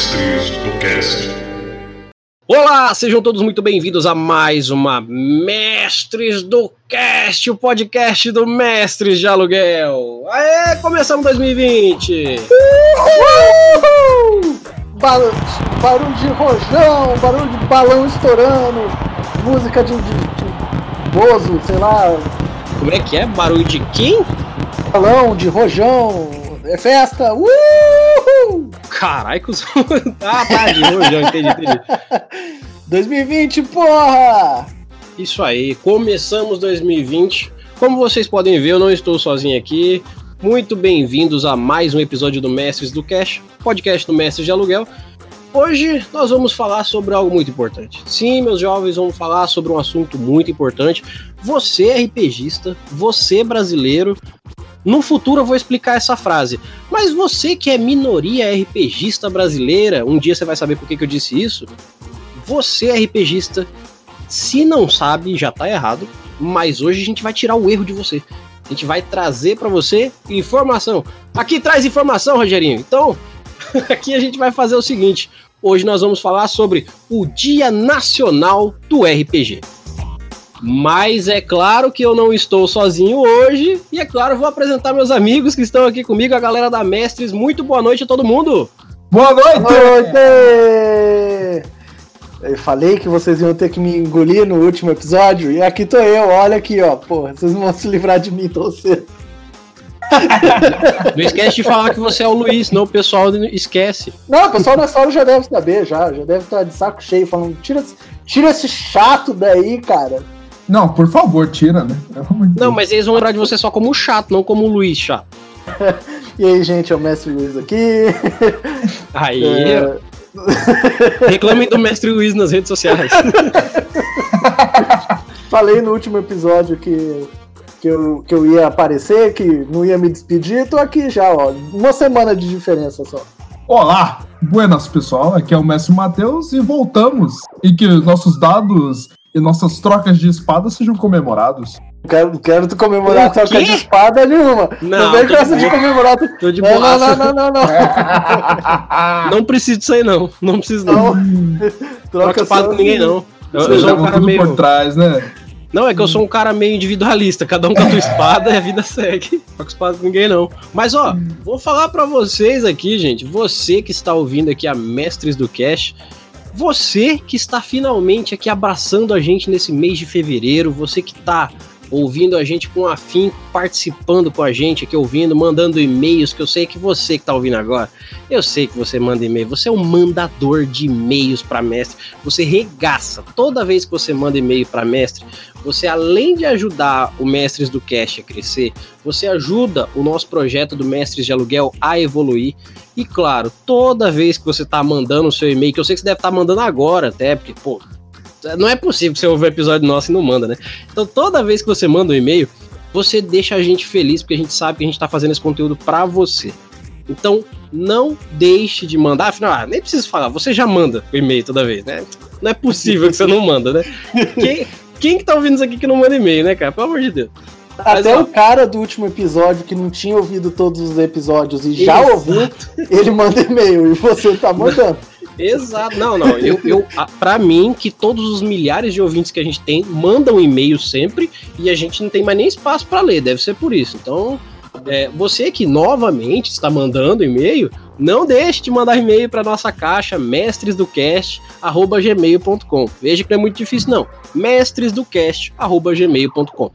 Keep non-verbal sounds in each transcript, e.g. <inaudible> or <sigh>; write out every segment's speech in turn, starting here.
Mestres do Cast. Olá, sejam todos muito bem-vindos a mais uma Mestres do Cast, o podcast do Mestres de Aluguel. Aê, começamos 2020! Uhul! Barulho, barulho de rojão, barulho de balão estourando, música de, de, de bozo, sei lá, Como é que é? Barulho de quem? balão de rojão, é festa, uhul! Carai, cuzão. <laughs> Ah, tá, de <laughs> rojão, entendi, entendi. 2020, porra! Isso aí, começamos 2020. Como vocês podem ver, eu não estou sozinho aqui. Muito bem-vindos a mais um episódio do Mestres do Cash, podcast do Mestres de Aluguel. Hoje nós vamos falar sobre algo muito importante. Sim, meus jovens, vamos falar sobre um assunto muito importante. Você é RPGista, você brasileiro. No futuro eu vou explicar essa frase. Mas você que é minoria RPGista brasileira, um dia você vai saber por que, que eu disse isso. Você é RPGista, se não sabe, já tá errado. Mas hoje a gente vai tirar o erro de você. A gente vai trazer para você informação. Aqui traz informação, Rogerinho. Então, <laughs> aqui a gente vai fazer o seguinte. Hoje nós vamos falar sobre o Dia Nacional do RPG. Mas é claro que eu não estou sozinho hoje. E é claro, vou apresentar meus amigos que estão aqui comigo, a galera da Mestres. Muito boa noite a todo mundo. Boa noite! Boa noite! Eu falei que vocês iam ter que me engolir no último episódio, e aqui tô eu, olha aqui, ó. Porra, vocês não vão se livrar de mim tão cedo. <laughs> Não esquece de falar que você é o Luiz, senão o pessoal esquece. Não, o pessoal nessa hora já deve saber, já. Já deve estar de saco cheio, falando, tira, tira esse chato daí, cara. Não, por favor, tira, né? Não, mas eles vão lembrar de você só como chato, não como Luiz chato. <laughs> E aí, gente, é o Mestre Luiz aqui. <laughs> Aí, É, <laughs> reclamem do mestre Luiz nas redes sociais. falei no último episódio que, que, eu, que eu ia aparecer, que não ia me despedir, tô aqui já, ó. Uma semana de diferença só. Olá! Buenas, pessoal. Aqui é o Mestre Matheus e voltamos. E que nossos dados e nossas trocas de espadas sejam comemorados. Não quero, quero tu comemorar a troca de espada nenhuma. Não, Não, vem com de essa de comemorar. tu- Tô de Não, não, boa. não, não, não, não. <laughs> Não preciso disso aí, não. Não preciso, não. <laughs> Troca espada com ninguém, não. Eu, eu sou um cara meio. por trás, né? Não, é que eu sou um cara meio individualista. Cada um com a sua espada e a vida segue. Não com espada com ninguém, não. Mas, ó, vou falar pra vocês aqui, gente. Você que está ouvindo aqui a Mestres do Cash. Você que está finalmente aqui abraçando a gente nesse mês de fevereiro. Você que tá ouvindo a gente com afim, participando com a gente aqui, ouvindo, mandando e-mails, que eu sei que você que tá ouvindo agora, eu sei que você manda e-mail. Você é um mandador de e-mails para mestre. Você regaça. Toda vez que você manda e-mail para mestre, você além de ajudar o Mestres do Cast a crescer, você ajuda o nosso projeto do Mestres de Aluguel a evoluir. E claro, toda vez que você tá mandando o seu e-mail, que eu sei que você deve estar mandando agora até, porque, pô, não é possível que você ouve um episódio nosso e não manda, né? Então toda vez que você manda um e-mail, você deixa a gente feliz, porque a gente sabe que a gente tá fazendo esse conteúdo para você. Então, não deixe de mandar. Afinal, ah, nem preciso falar, você já manda o e-mail toda vez, né? Não é possível que você não manda, né? Quem, quem que tá ouvindo isso aqui que não manda e-mail, né, cara? Pelo amor de Deus. Mas, Até ó. o cara do último episódio que não tinha ouvido todos os episódios e já Exato. ouviu, ele manda e-mail e você tá mandando. Exato. Não, não. Eu, eu, a- pra mim, que todos os milhares de ouvintes que a gente tem mandam e-mail sempre e a gente não tem mais nem espaço pra ler. Deve ser por isso. Então, é, você que novamente está mandando e-mail, não deixe de mandar e-mail para nossa caixa mestresdocast@gmail.com. Veja que não é muito difícil não. mestresdocast@gmail.com.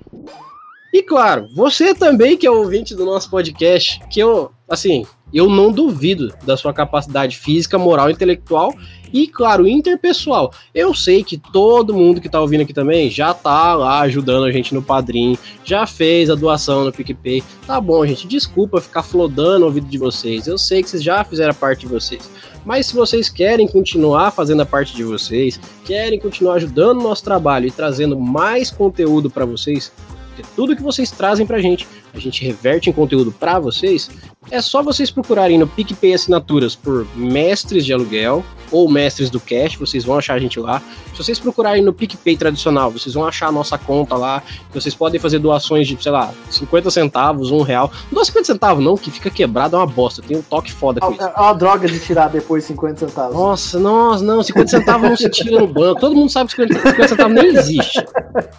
E claro, você também que é ouvinte do nosso podcast, que eu, assim, eu não duvido da sua capacidade física, moral, intelectual e, claro, interpessoal. Eu sei que todo mundo que tá ouvindo aqui também já tá lá ajudando a gente no Padrim, já fez a doação no PicPay. Tá bom, gente, desculpa ficar flodando o ouvido de vocês. Eu sei que vocês já fizeram a parte de vocês. Mas se vocês querem continuar fazendo a parte de vocês, querem continuar ajudando o nosso trabalho e trazendo mais conteúdo para vocês, porque tudo que vocês trazem pra gente, a gente reverte em conteúdo para vocês, é só vocês procurarem no PicPay Assinaturas por Mestres de Aluguel ou Mestres do Cash, vocês vão achar a gente lá. Se vocês procurarem no PicPay tradicional, vocês vão achar a nossa conta lá, vocês podem fazer doações de, sei lá, 50 centavos, um real. Não dá 50 centavos não, que fica quebrado, é uma bosta, tem um toque foda com é, isso. É uma droga de tirar depois 50 centavos. Nossa, nossa, não, 50 centavos não se tira no banco, todo mundo sabe que 50, 50 centavos nem existe.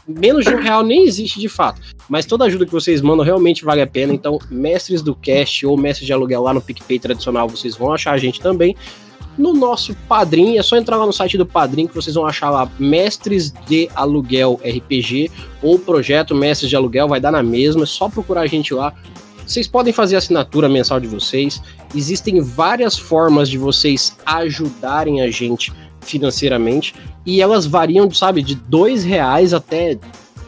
Menos de um real nem existe de fato. Mas toda ajuda que vocês mandam realmente vale a pena, então Mestres do Cash ou Mestres de Aluguel lá no PicPay tradicional, vocês vão achar a gente também no nosso Padrim. É só entrar lá no site do Padrim que vocês vão achar lá Mestres de Aluguel RPG ou Projeto Mestres de Aluguel, vai dar na mesma, é só procurar a gente lá. Vocês podem fazer a assinatura mensal de vocês. Existem várias formas de vocês ajudarem a gente financeiramente e elas variam, sabe, de dois reais até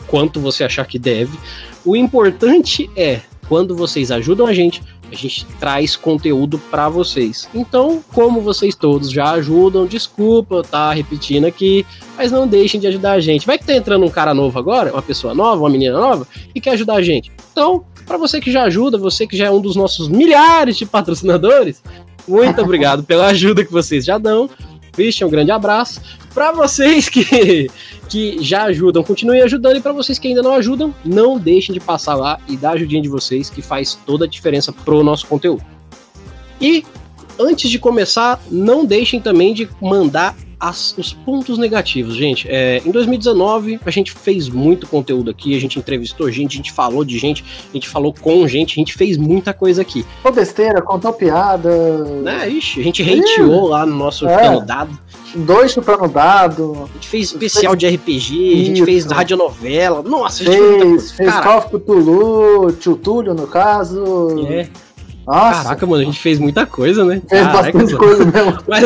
quanto você achar que deve. O importante é quando vocês ajudam a gente, a gente traz conteúdo para vocês. Então, como vocês todos já ajudam, desculpa eu tá repetindo aqui, mas não deixem de ajudar a gente. Vai que tá entrando um cara novo agora, uma pessoa nova, uma menina nova, e quer ajudar a gente. Então, para você que já ajuda, você que já é um dos nossos milhares de patrocinadores, muito obrigado pela ajuda que vocês já dão. Christian, um grande abraço. Para vocês que, que já ajudam, continuem ajudando. E para vocês que ainda não ajudam, não deixem de passar lá e dar a ajudinha de vocês, que faz toda a diferença pro nosso conteúdo. E antes de começar, não deixem também de mandar as, os pontos negativos, gente. É, em 2019, a gente fez muito conteúdo aqui, a gente entrevistou gente, a gente falou de gente, a gente falou com gente, a gente fez muita coisa aqui. Contou besteira, contou piada. Né, ixi, a gente hateou lá no nosso é. dado. Dois chupando dado. A gente fez especial fez... de RPG, Isso. a gente fez radionovela. Nossa, fez, a gente fez. Fez Call of Cthulhu, Tio Túlio, no caso. É. Nossa. Caraca, mano, a gente fez muita coisa, né? Fez Caraca, bastante mano. coisa mesmo. Mas,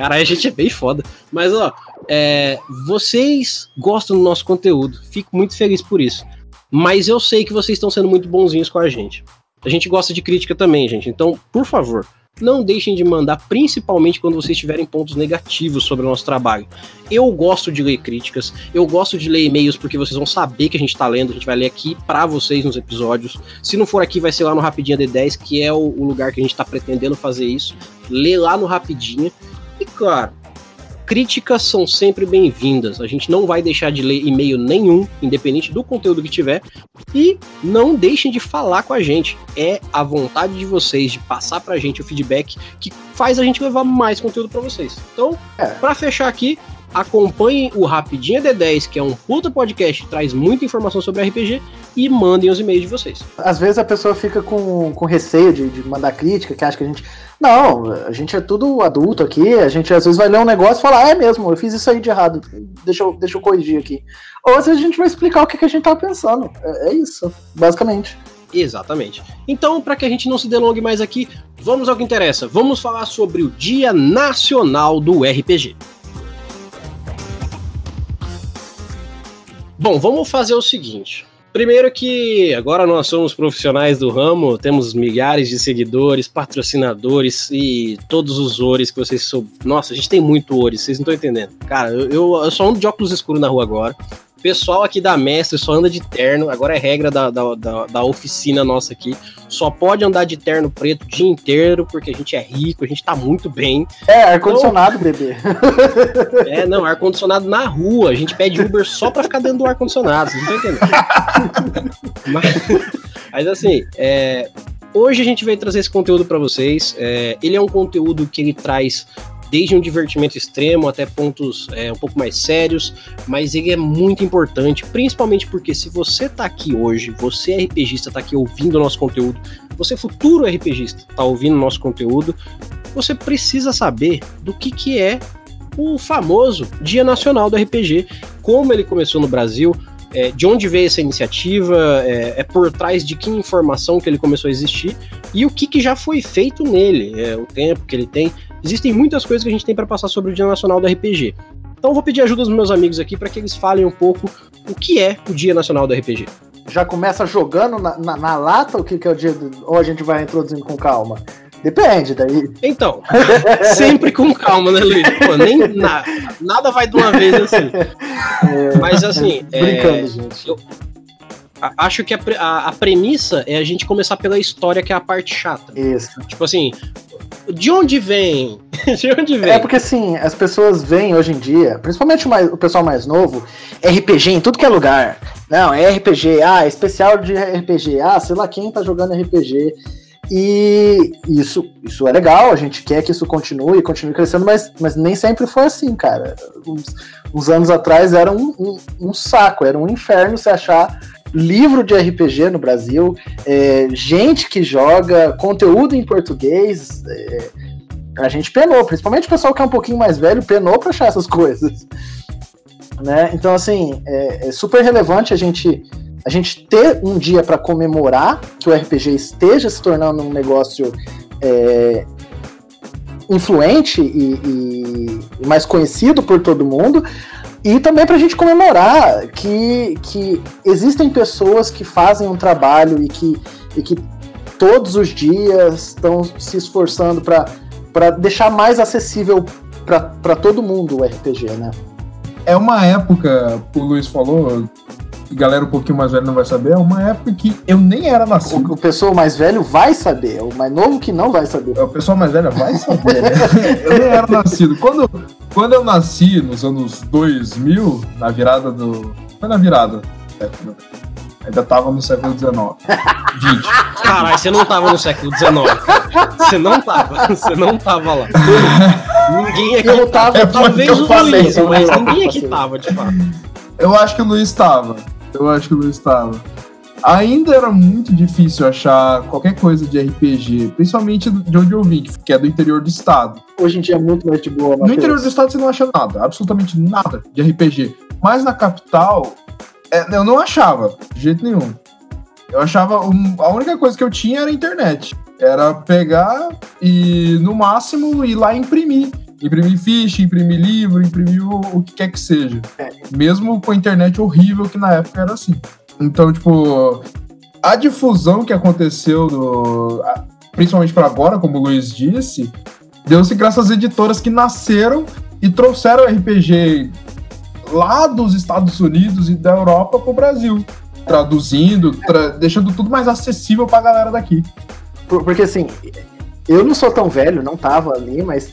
Caralho, a gente é bem foda. Mas, ó, é, vocês gostam do nosso conteúdo. Fico muito feliz por isso. Mas eu sei que vocês estão sendo muito bonzinhos com a gente. A gente gosta de crítica também, gente. Então, por favor, não deixem de mandar, principalmente quando vocês tiverem pontos negativos sobre o nosso trabalho. Eu gosto de ler críticas, eu gosto de ler e-mails porque vocês vão saber que a gente tá lendo, a gente vai ler aqui para vocês nos episódios. Se não for aqui, vai ser lá no Rapidinha D10, que é o, lugar que a gente tá pretendendo fazer isso. Lê lá no Rapidinha. E claro, críticas são sempre bem-vindas. A gente não vai deixar de ler e-mail nenhum, independente do conteúdo que tiver. E não deixem de falar com a gente. É a vontade de vocês de passar pra gente o feedback que faz a gente levar mais conteúdo para vocês. Então, é. para fechar aqui, acompanhem o Rapidinha D10, que é um puta podcast traz muita informação sobre RPG, e mandem os e-mails de vocês. Às vezes a pessoa fica com, com receio de, de mandar crítica, que acha que a gente. Não, a gente é tudo adulto aqui, a gente às vezes vai ler um negócio e falar, ah, é mesmo, eu fiz isso aí de errado, deixa eu, deixa eu corrigir aqui. Ou às vezes a gente vai explicar o que, que a gente tá pensando. É, é isso, basicamente. Exatamente. Então, para que a gente não se delongue mais aqui, vamos ao que interessa. Vamos falar sobre o Dia Nacional do RPG. Bom, vamos fazer o seguinte. Primeiro que agora nós somos profissionais do ramo, temos milhares de seguidores, patrocinadores e todos os ores que vocês são. Nossa, a gente tem muito ores, vocês não estão entendendo. Cara, eu, eu, eu só ando de óculos escuros na rua agora pessoal aqui da Mestre só anda de terno, agora é regra da, da, da, da, oficina nossa aqui. Só pode andar de terno preto o dia inteiro, porque a gente é rico, a gente tá muito bem. É, ar-condicionado, então, bebê. <laughs> É, não, ar-condicionado na rua. A gente pede Uber só pra ficar dentro do ar-condicionado, vocês não estão entendendo. <laughs> mas, mas assim, é, hoje a gente veio trazer esse conteúdo para vocês. É, ele é um conteúdo que ele traz desde um divertimento extremo até pontos é, um pouco mais sérios, mas ele é muito importante, principalmente porque se você tá aqui hoje, você é RPGista, tá aqui ouvindo o nosso conteúdo, você é futuro RPGista, tá ouvindo o nosso conteúdo, você precisa saber do que, que é o famoso Dia Nacional do RPG, como ele começou no Brasil, é, de onde veio essa iniciativa, é, é, por trás de que informação que ele começou a existir e o que, que já foi feito nele, é, o tempo que ele tem. Existem muitas coisas que a gente tem para passar sobre o Dia Nacional do RPG. Então vou pedir ajuda dos meus amigos aqui para que eles falem um pouco o que é o Dia Nacional do RPG. Já começa jogando na, na, na lata o que, que é o dia do... ou a gente vai introduzindo com calma? Depende, daí. Então, <laughs> sempre com calma, né, Luiz? Pô, nem na, nada vai de uma vez assim. É, <laughs> Mas assim. Brincando, é, gente. Eu, acho que a, a, a, premissa é a gente começar pela história, que é a parte chata. Isso. Tipo assim, de onde vem? <laughs> de onde vem? É porque assim, as pessoas veem hoje em dia, principalmente o, mais, o pessoal mais novo, RPG em tudo que é lugar. Não, é RPG, ah, é especial de RPG, ah, sei lá quem tá jogando RPG. E isso, isso é legal, a gente quer que isso continue, continue crescendo, mas, mas nem sempre foi assim, cara. Uns, uns anos atrás era um, um, um, saco, era um inferno se achar livro de RPG no Brasil, é, gente que joga, conteúdo em português. É, a gente penou, principalmente o pessoal que é um pouquinho mais velho, penou para achar essas <laughs> coisas. Né? Então, assim, é, é super relevante a gente a gente ter um dia para comemorar que o RPG esteja se tornando um negócio é, influente e, e, mais conhecido por todo mundo, e também para a gente comemorar que, que existem pessoas que fazem um trabalho e que, e que todos os dias estão se esforçando para deixar mais acessível para todo mundo o RPG, né? É uma época, o Luiz falou, galera um pouquinho mais velha não vai saber, é uma época que eu nem era nascido. O, o pessoal mais velho vai saber, o mais novo que não vai saber. É, o pessoal mais velho vai saber, né? <laughs> eu nem era nascido. Quando, quando eu nasci, nos anos 2000, na virada do... Foi na virada. É, ainda tava no século XIX. 20. Caralho, você não tava no século XIX. Você não tava. Você não tava lá. Ninguém aqui eu tava. É talvez o Luiz, mas ninguém aqui tava, de fato. Eu acho que o Luiz estava. Eu acho que o Luiz estava. Ainda era muito difícil achar qualquer coisa de RPG, principalmente de onde eu vim, que é do interior do estado. Hoje em dia é muito mais de boa. No interior do estado você não acha nada, absolutamente nada de RPG. Mas na capital, é, eu não achava, de jeito nenhum. Eu achava. Um, a única coisa que eu tinha era a internet. Era pegar e, no máximo, ir lá imprimir imprimir ficha, imprimir livro, imprimir o, o que quer que seja. É. Mesmo com a internet horrível, que na época era assim. Então, tipo, a difusão que aconteceu, do, principalmente para agora, como o Luiz disse, deu-se graças às editoras que nasceram e trouxeram RPG lá dos Estados Unidos e da Europa para o Brasil, traduzindo, tra deixando tudo mais acessível para a galera daqui. Porque assim, eu não sou tão velho, não tava ali, mas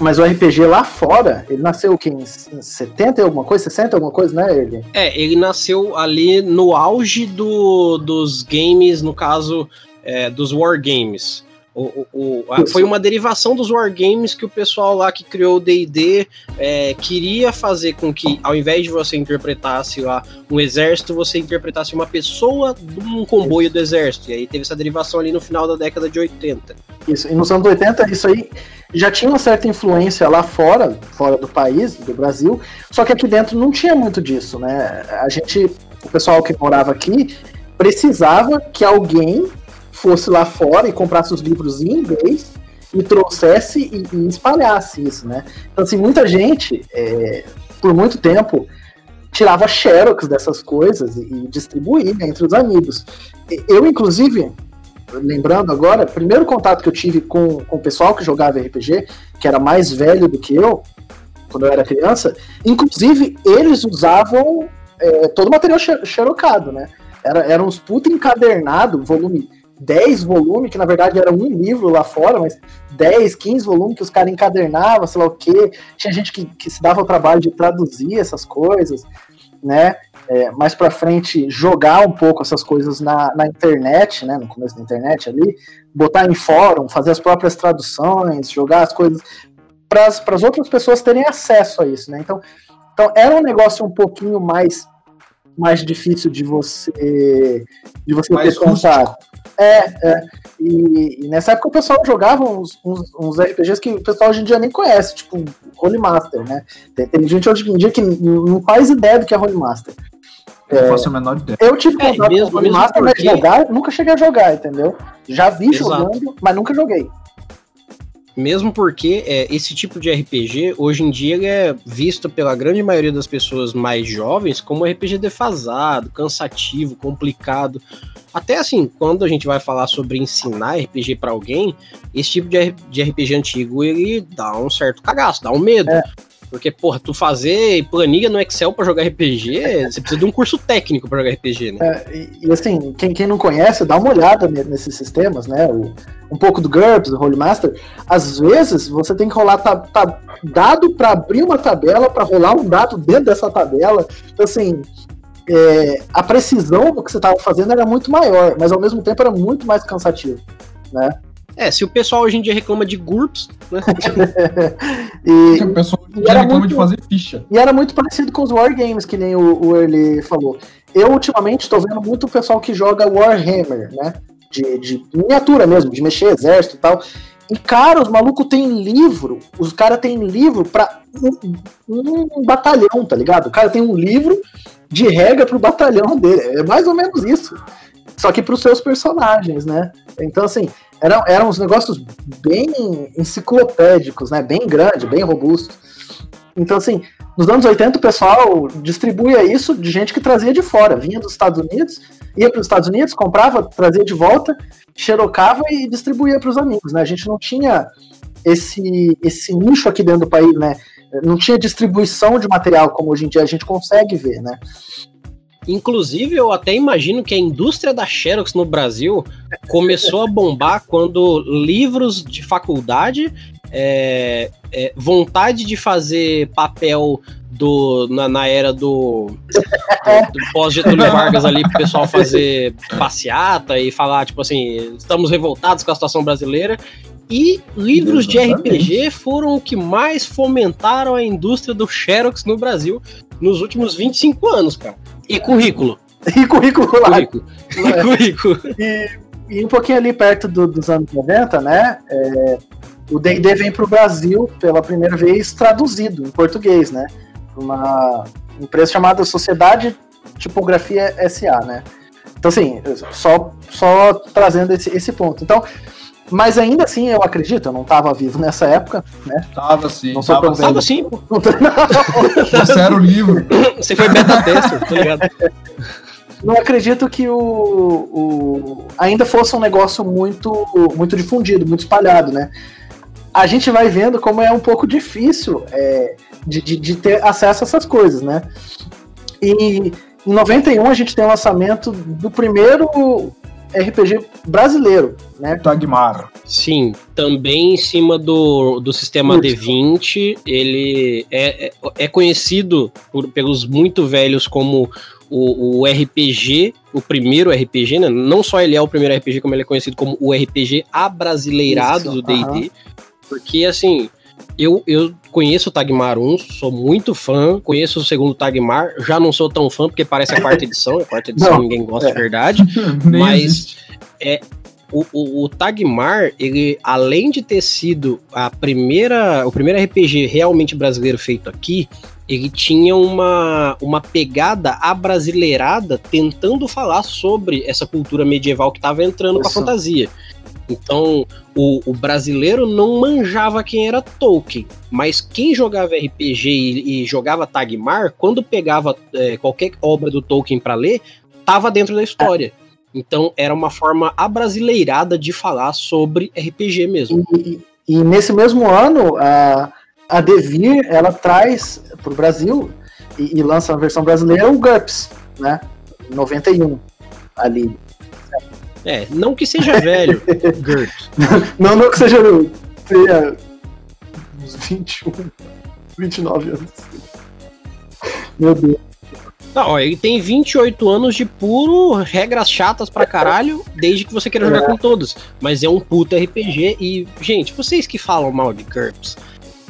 mas o RPG lá fora, ele nasceu o quê? Em 70 e alguma coisa? 60 alguma coisa, né, ele? É, ele nasceu ali no auge do, dos games, no caso, é, dos wargames. O, o, o, foi uma derivação dos wargames que o pessoal lá que criou o D&D é, queria fazer com que, ao invés de você interpretasse lá um exército, você interpretasse uma pessoa de um comboio do exército. E aí teve essa derivação ali no final da década de 80. Isso, e nos anos 80 isso aí já tinha uma certa influência lá fora, fora do país, do Brasil, só que aqui dentro não tinha muito disso, né? A gente, o pessoal que morava aqui, precisava que alguém fosse lá fora e comprasse os livros em inglês e trouxesse e, e espalhasse isso, né? Então, assim, muita gente, é, por muito tempo, tirava xerox dessas coisas e, e distribuía entre os amigos. Eu, inclusive, lembrando agora, primeiro contato que eu tive com, com o pessoal que jogava RPG, que era mais velho do que eu, quando eu era criança, inclusive eles usavam é, todo o material xerocado, né? Era, era uns puta encadernado, volume 10 volumes, que na verdade era um livro lá fora, mas 10, 15 volumes que os caras encadernavam, sei lá o quê. Tinha gente que, que se dava o trabalho de traduzir essas coisas, né? é, mais para frente jogar um pouco essas coisas na, na internet, né, no começo da internet ali, botar em fórum, fazer as próprias traduções, jogar as coisas para as outras pessoas terem acesso a isso, né? Então, então era um negócio um pouquinho mais mais difícil de você de você mais ter contato. É, é. E, e, nessa época o pessoal jogava uns, uns, uns, RPGs que o pessoal hoje em dia nem conhece, tipo Holy Master, né? Tem, tem, gente hoje em dia que não faz ideia do que é Holy Master. Eu é, faço a menor ideia. Eu tive é, contato mesmo, com o Holy Master, mas jogar, nunca cheguei a jogar, entendeu? Já vi Exato. jogando, mas nunca joguei. Mesmo porque é, esse tipo de RPG, hoje em dia, ele é visto pela grande maioria das pessoas mais jovens como RPG defasado, cansativo, complicado. Até assim, quando a gente vai falar sobre ensinar RPG para alguém, esse tipo de, de RPG antigo ele dá um certo cagaço, dá um medo. É. Porque, porra, tu fazer planilha no Excel para jogar RPG, <laughs> você precisa de um curso técnico para jogar RPG, né? É, e, e, assim, quem, quem não conhece, dá uma olhada nesses sistemas, né? O, um pouco do GURPS, do Holy Master. Às vezes, você tem que rolar tá, tá dado para abrir uma tabela, para rolar um dado dentro dessa tabela. Então, assim, é, a precisão do que você estava fazendo era muito maior, mas ao mesmo tempo era muito mais cansativo, né? É, se o pessoal hoje em dia reclama de GURPS, né? <laughs> e, o pessoal hoje em dia reclama muito, de fazer ficha. E era muito parecido com os Wargames, que nem o, o Early falou. Eu, ultimamente, estou vendo muito o pessoal que joga Warhammer, né? De, de miniatura mesmo, de mexer exército e tal. E, cara, os malucos têm livro, os caras têm livro pra um, um, batalhão, tá ligado? O cara tem um livro de regra pro batalhão dele. É mais ou menos isso. Só que pros seus personagens, né? Então, assim, eram, eram uns negócios bem enciclopédicos, né? Bem grande, bem robusto. Então, assim, nos anos 80 o pessoal distribuía isso de gente que trazia de fora, vinha dos Estados Unidos, ia para os Estados Unidos, comprava, trazia de volta, xerocava e distribuía para os amigos, né? A gente não tinha esse, esse nicho aqui dentro do país, né? Não tinha distribuição de material como hoje em dia a gente consegue ver, né? Inclusive, eu até imagino que a indústria da Xerox no Brasil começou a bombar quando livros de faculdade, é, é, vontade de fazer papel do, na, na era do, do, do pós-Getúlio Vargas ali, pro pessoal fazer passeata e falar, tipo assim, estamos revoltados com a situação brasileira. E livros de RPG foram o que mais fomentaram a indústria do Xerox no Brasil nos últimos 25 anos, cara. E currículo. <laughs> E currículo lá. Currículo. E, é. currículo. E, e, um pouquinho ali perto do, dos anos 90, né? É, o D&D vem para o Brasil pela primeira vez traduzido em português, né? Uma empresa chamada Sociedade Tipografia SA, né? Então, assim, só, só trazendo esse, esse ponto. Então, mas ainda assim, eu acredito, eu não estava vivo nessa época, né? Tava sim. Não sou tava, tava sim. <laughs> Você era o livro. <laughs> Você foi beta tester, tá ligado? Não acredito que o, o ainda fosse um negócio muito muito difundido, muito espalhado, né? A gente vai vendo como é um pouco difícil é, de, de, de ter acesso a essas coisas, né? E em 91 a gente tem o lançamento do primeiro RPG brasileiro, né? Tagmar. Sim, também em cima do, do sistema D20, ele é, é, é conhecido por, pelos muito velhos como o, o, RPG, o primeiro RPG, né? Não só ele é o primeiro RPG, como ele é conhecido como o RPG abrasileirado Isso, do D&D. Porque, assim, eu, eu conheço o Tagmar 1, sou muito fã, conheço o segundo Tagmar, já não sou tão fã porque parece a quarta edição, a quarta edição não, ninguém gosta é. de verdade, <laughs> mas é, o, o, o, Tagmar, ele, além de ter sido a primeira, o primeiro RPG realmente brasileiro feito aqui, ele tinha uma, uma pegada abrasileirada tentando falar sobre essa cultura medieval que estava entrando Isso. com a fantasia. Então, o, o, brasileiro não manjava quem era Tolkien, mas quem jogava RPG e, e jogava Tagmar, quando pegava é, qualquer obra do Tolkien para ler, tava dentro da história. Então, era uma forma abrasileirada de falar sobre RPG mesmo. E, e, nesse mesmo ano, a, a Devir, ela traz para o Brasil e, e lança a versão brasileira o GURPS, né? 91 ali. É, não que seja velho, <laughs> Gert. Não, não que seja tenha uns 21, 29 anos. Meu Deus. Não, ó, ele tem 28 anos de puro regras chatas pra caralho, desde que você queira jogar é. com todos. Mas é um puto RPG e, gente, vocês que falam mal de GURPS,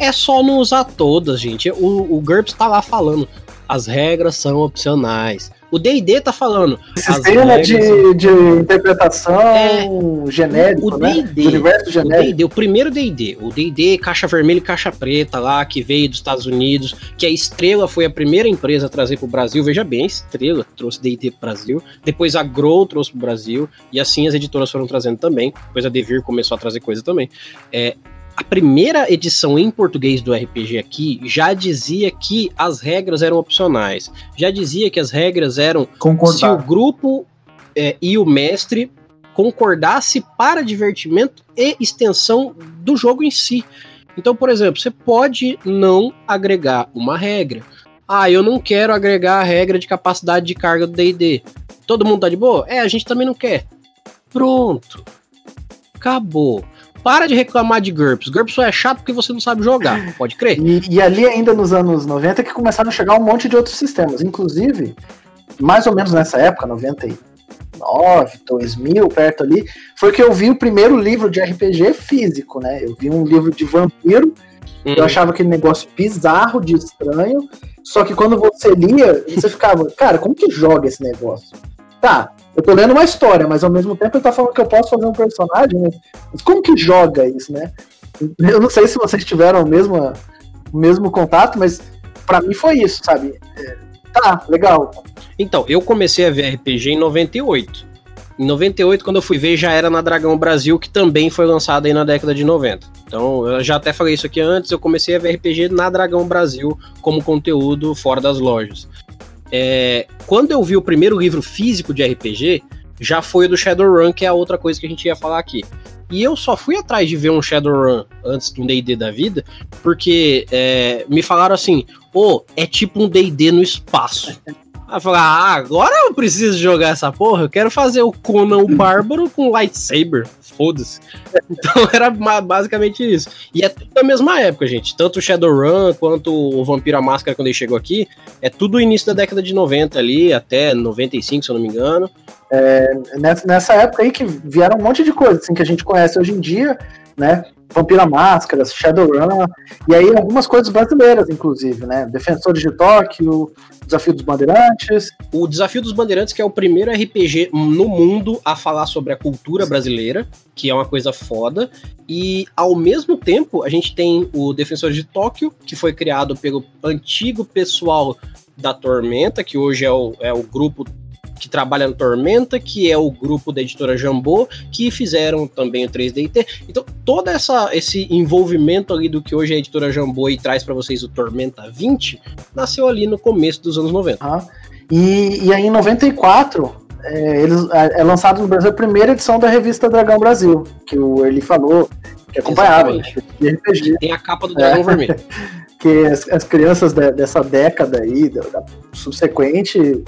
é só não usar todas, gente. O, o GURPS tá lá falando, as regras são opcionais. O D&D tá falando. Sistema de, de interpretação é, genérico, o, o né? Universo genérico. O, o primeiro D&D, o D&D caixa vermelha e caixa preta lá, que veio dos Estados Unidos, que a Estrela foi a primeira empresa a trazer pro Brasil. Veja bem, Estrela trouxe D&D pro Brasil. Depois a Grow trouxe pro Brasil. E assim as editoras foram trazendo também. Depois a Devir começou a trazer coisa também. É, a primeira edição em português do RPG aqui já dizia que as regras eram opcionais. Já dizia que as regras eram Concordar. se o grupo é, e o mestre concordasse para divertimento e extensão do jogo em si. Então, por exemplo, você pode não agregar uma regra. Ah, eu não quero agregar a regra de capacidade de carga do D&D. Todo mundo tá de boa? É, a gente também não quer. Pronto. Acabou. Para de reclamar de GURPS. GURPS só é chato porque você não sabe jogar, pode crer. E, e, ali ainda nos anos 90 que começaram a chegar um monte de outros sistemas. Inclusive, mais ou menos nessa época, 99, 2000, perto ali, foi que eu vi o primeiro livro de RPG físico, né? Eu vi um livro de vampiro, uhum. eu achava aquele negócio bizarro, de estranho, só que quando você lia, você ficava, cara, como que joga esse negócio? Tá, eu tô lendo uma história, mas ao mesmo tempo ele tá falando que eu posso fazer um personagem, mas como que joga isso, né? Eu não sei se vocês tiveram o mesmo, o mesmo contato, mas para mim foi isso, sabe? É, tá, legal. Então, eu comecei a ver RPG em 98. Em 98, quando eu fui ver, já era na Dragão Brasil, que também foi lançada aí na década de 90. Então, eu já até falei isso aqui antes, eu comecei a ver RPG na Dragão Brasil como conteúdo fora das lojas. É, quando eu vi o primeiro livro físico de RPG, já foi o do Shadowrun, que é a outra coisa que a gente ia falar aqui. E eu só fui atrás de ver um Shadowrun antes de um D&D da vida, porque é, me falaram assim, ô, oh, é tipo um D&D no espaço. <laughs> Aí falei, ah, agora eu preciso jogar essa porra, eu quero fazer o Conan o <laughs> Bárbaro com lightsaber, foda-se. Então <laughs> era basicamente isso. E é tudo da mesma época, gente. Tanto o Shadowrun quanto o Vampiro a Máscara, quando ele chegou aqui, é tudo início da década de 90 ali, até 95, se eu não me engano. É, nessa época aí que vieram um monte de coisas assim, que a gente conhece hoje em dia, né? Vampira Máscaras, Shadowrun, e aí algumas coisas brasileiras, inclusive, né? Defensores de Tóquio, Desafio dos Bandeirantes. O Desafio dos Bandeirantes, que é o primeiro RPG no mundo a falar sobre a cultura brasileira, que é uma coisa foda. E ao mesmo tempo, a gente tem o Defensores de Tóquio, que foi criado pelo antigo pessoal da Tormenta, que hoje é o, é o grupo que trabalha no Tormenta, que é o grupo da editora Jambô, que fizeram também o 3DT. Então, todo essa, esse envolvimento ali do que hoje é a editora Jambô e traz para vocês o Tormenta 20, nasceu ali no começo dos anos 90. Ah, e, e aí em 94, é, eles, é, é lançado no Brasil a primeira edição da revista Dragão Brasil, que o ele falou, que acompanhava, né. Tem a capa do Dragão é. Vermelho. <laughs> que as, as crianças de, dessa década aí, da, da subsequente,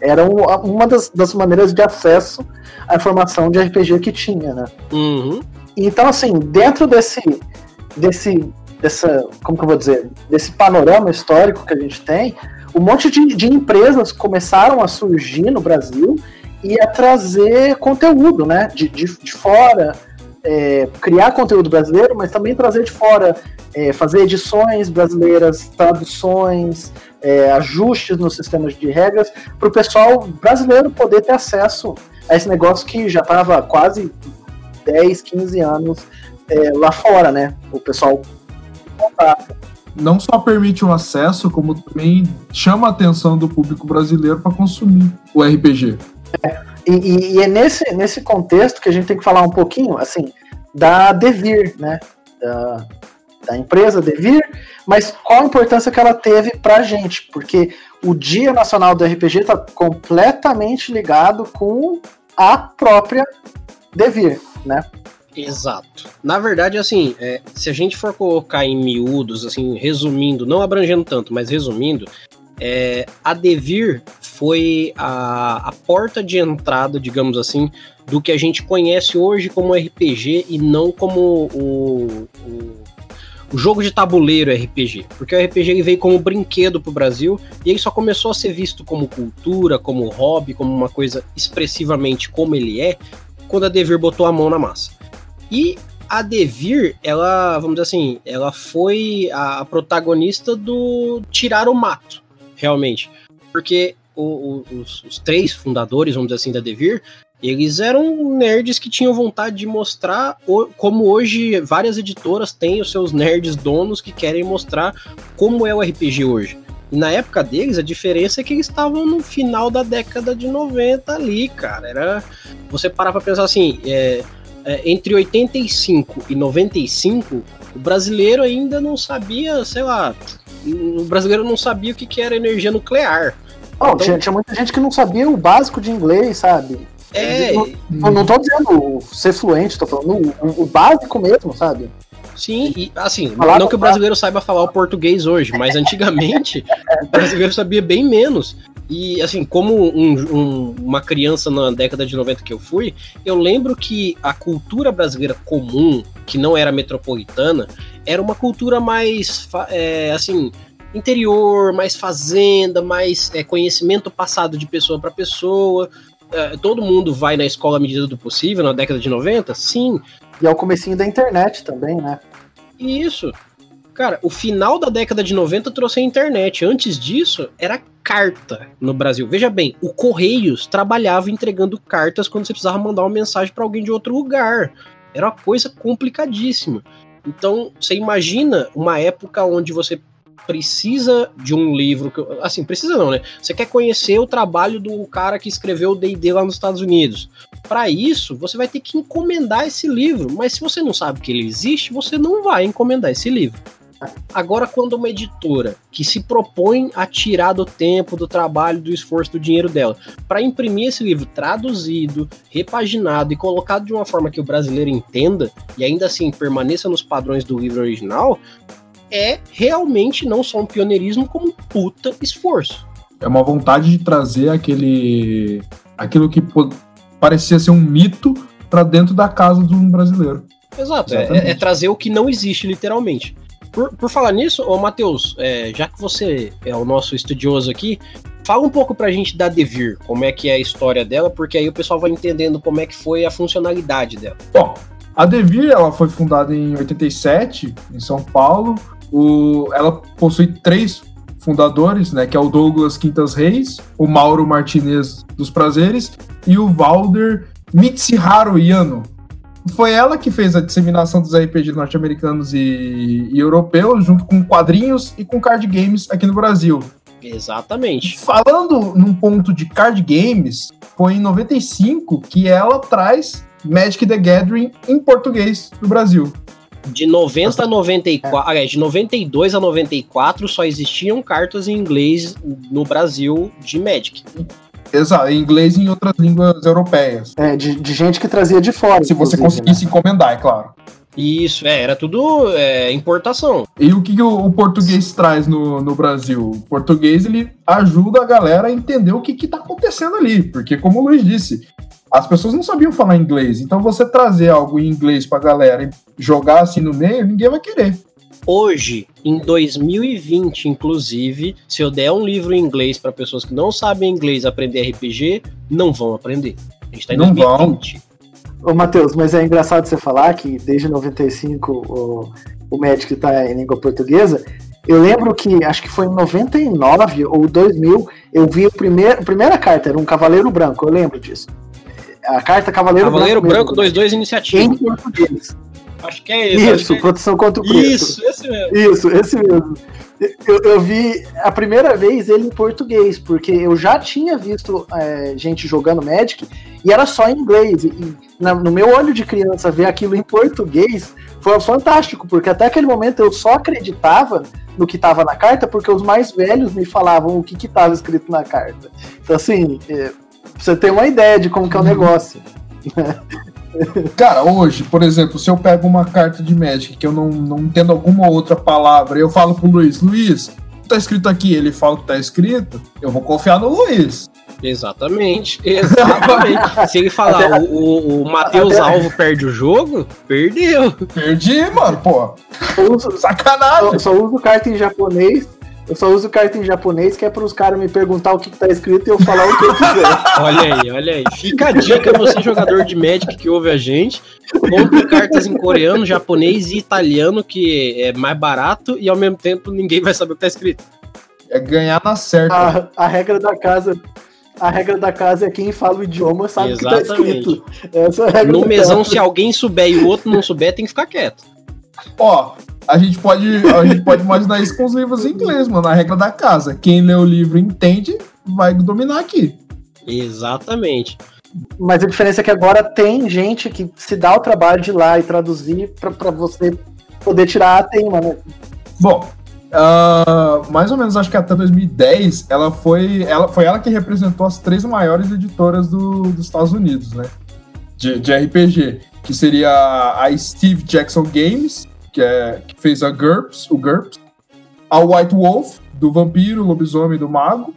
era uma das, das maneiras de acesso à informação de RPG que tinha, né? Uhum. Então, assim, dentro desse, desse, dessa, como que eu vou dizer, desse panorama histórico que a gente tem, um monte de, de empresas começaram a surgir no Brasil e a trazer conteúdo, né? De, de, de fora, é, criar conteúdo brasileiro, mas também trazer de fora, é, fazer edições brasileiras, traduções, é, ajustes nos sistemas de regras, para o pessoal brasileiro poder ter acesso a esse negócio que já estava quase 10, 15 anos é, lá fora, né? O pessoal não só permite o acesso, como também chama a atenção do público brasileiro para consumir o RPG. E, e, é nesse, nesse contexto que a gente tem que falar um pouquinho, assim, da Devir, né? Da, da empresa Devir, mas qual a importância que ela teve pra gente? Porque o Dia Nacional do RPG está completamente ligado com a própria Devir, né? Exato. Na verdade, assim, é, se a gente for colocar em miúdos, assim, resumindo, não abrangendo tanto, mas resumindo, é, a Devir foi a, a porta de entrada, digamos assim, do que a gente conhece hoje como RPG e não como o, o o jogo de tabuleiro RPG, porque o RPG veio como brinquedo pro Brasil e ele só começou a ser visto como cultura, como hobby, como uma coisa expressivamente como ele é, quando a Devir botou a mão na massa. E a Devir, ela, vamos dizer assim, ela foi a, protagonista do tirar o mato, realmente. Porque o, o, os, os, três fundadores, vamos dizer assim, da Devir, eles eram nerds que tinham vontade de mostrar como hoje várias editoras têm os seus nerds donos que querem mostrar como é o RPG hoje. E na época deles, a diferença é que eles estavam no final da década de 90 ali, cara. Era. Você parar pra pensar assim, é, é, entre 85 e 95, o brasileiro ainda não sabia, sei lá. O brasileiro não sabia o que, que era energia nuclear. Oh, então, tinha, tinha muita gente que não sabia o básico de inglês, sabe? É. Não, não tô dizendo ser fluente, tô falando o, o básico mesmo, sabe? Sim, e assim, Falar não que o brasileiro saiba falar o português hoje, mas antigamente <laughs> o brasileiro sabia bem menos. E assim, como um, um, uma criança na década de 90 que eu fui, eu lembro que a cultura brasileira comum, que não era metropolitana, era uma cultura mais é, assim interior, mais fazenda, mais é, conhecimento passado de pessoa para pessoa. É, todo mundo vai na escola à medida do possível, na década de 90? Sim. E é o comecinho da internet também, né? Isso. Cara, o final da década de 90 trouxe a internet. Antes disso, era carta no Brasil. Veja bem, o Correios trabalhava entregando cartas quando você precisava mandar uma mensagem para alguém de outro lugar. Era uma coisa complicadíssima. Então, você imagina uma época onde você precisa de um livro, que, assim, precisa não, né? Você quer conhecer o trabalho do cara que escreveu o D&D lá nos Estados Unidos. Para isso, você vai ter que encomendar esse livro, mas se você não sabe que ele existe, você não vai encomendar esse livro. Agora, quando uma editora que se propõe a tirar do tempo, do trabalho, do esforço, do dinheiro dela, para imprimir esse livro traduzido, repaginado e colocado de uma forma que o brasileiro entenda e ainda assim permaneça nos padrões do livro original, é realmente não só um pioneirismo, como um puta esforço. É uma vontade de trazer aquele. aquilo que parecia ser um mito para dentro da casa de um brasileiro. Exato, é, é, trazer o que não existe, literalmente. Por, por falar nisso, ô Matheus, é, já que você é o nosso estudioso aqui, fala um pouco pra gente da Devir, como é que é a história dela, porque aí o pessoal vai entendendo como é que foi a funcionalidade dela. Bom, a Devir ela foi fundada em 87, em São Paulo, o, ela possui três fundadores, né, que é o Douglas Quintas Reis, o Mauro Martinez dos Prazeres e o Valder Mitsuharu Yano. Foi ela que fez a disseminação dos RPGs norte-americanos e, e, europeus, junto com quadrinhos e com card games aqui no Brasil. Exatamente. Falando num ponto de card games, foi em 95 que ela traz Magic the Gathering em português no Brasil. De 90 a 94, aliás, de 92 a 94 só existiam cartas em inglês no Brasil de Magic. Exato, em inglês e em outras línguas europeias. É, de, de gente que trazia de fora. Se você conseguisse né? encomendar, é claro. Isso, é, era tudo é, importação. E o que o, o, português traz no, no Brasil? O português ele ajuda a galera a entender o que está acontecendo ali, porque como o Luiz disse, as pessoas não sabiam falar inglês. Então você trazer algo em inglês pra galera e jogar assim no meio, ninguém vai querer. Hoje, em 2020, inclusive, se eu der um livro em inglês para pessoas que não sabem inglês aprender RPG, não vão aprender. A gente tá em não 2020. Vão. Ô, Matheus, mas é engraçado você falar que desde 95 o, o Magic tá em língua portuguesa. Eu lembro que, acho que foi em 99 ou 2000, eu vi a primeira, a primeira carta, era um Cavaleiro Branco, eu lembro disso a carta Cavaleiro, Cavaleiro Branco 2-2 iniciativa. Em português. Acho que é isso. Isso, é... proteção contra o preto. Isso, esse mesmo. Isso, esse mesmo. Eu, eu, vi a primeira vez ele em português, porque eu já tinha visto é, gente jogando Magic e era só em inglês. E na, no meu olho de criança ver aquilo em português foi fantástico, porque até aquele momento eu só acreditava no que estava na carta porque os mais velhos me falavam o que estava escrito na carta. Então, assim, é, você ter uma ideia de como que é o negócio. Cara, hoje, por exemplo, se eu pego uma carta de Magic que eu não, não entendo alguma outra palavra, eu falo pro Luiz, Luiz, tá escrito aqui, ele fala que tá escrito, eu vou confiar no Luiz. Exatamente, <laughs> exatamente. Se ele falar Até, o, o, Matheus Alvo perde o jogo, perdeu. Perdi, mano, pô. Sacanagem. Eu só uso carta em japonês eu só uso carta em japonês, que é para os caras me perguntar o que, que tá escrito e eu falar o que eu quiser. <laughs> olha aí, olha aí. Fica a dica, você jogador de Magic que ouve a gente, compre cartas em coreano, japonês e italiano, que é mais barato e ao mesmo tempo ninguém vai saber o que tá escrito. É ganhar na certa. A, a regra da casa a regra da casa é quem fala o idioma sabe Exatamente. o que tá escrito. Essa é a regra no mesão, casa. se alguém souber e o outro não souber, tem que ficar quieto. Ó, a gente pode, a gente pode imaginar isso com os livros em inglês, mano, a regra da casa. Quem lê o livro entende, vai dominar aqui. Exatamente. Mas a diferença é que agora tem gente que se dá o trabalho de ir lá e traduzir para você poder tirar a tema, né? Bom, uh, mais ou menos acho que até 2010 ela foi ela foi ela que representou as três maiores editoras do, dos Estados Unidos, né? De, de RPG, que seria a Steve Jackson Games, que, é, que fez a GURPS, o GURPS, a White Wolf, do vampiro, lobisomem do mago,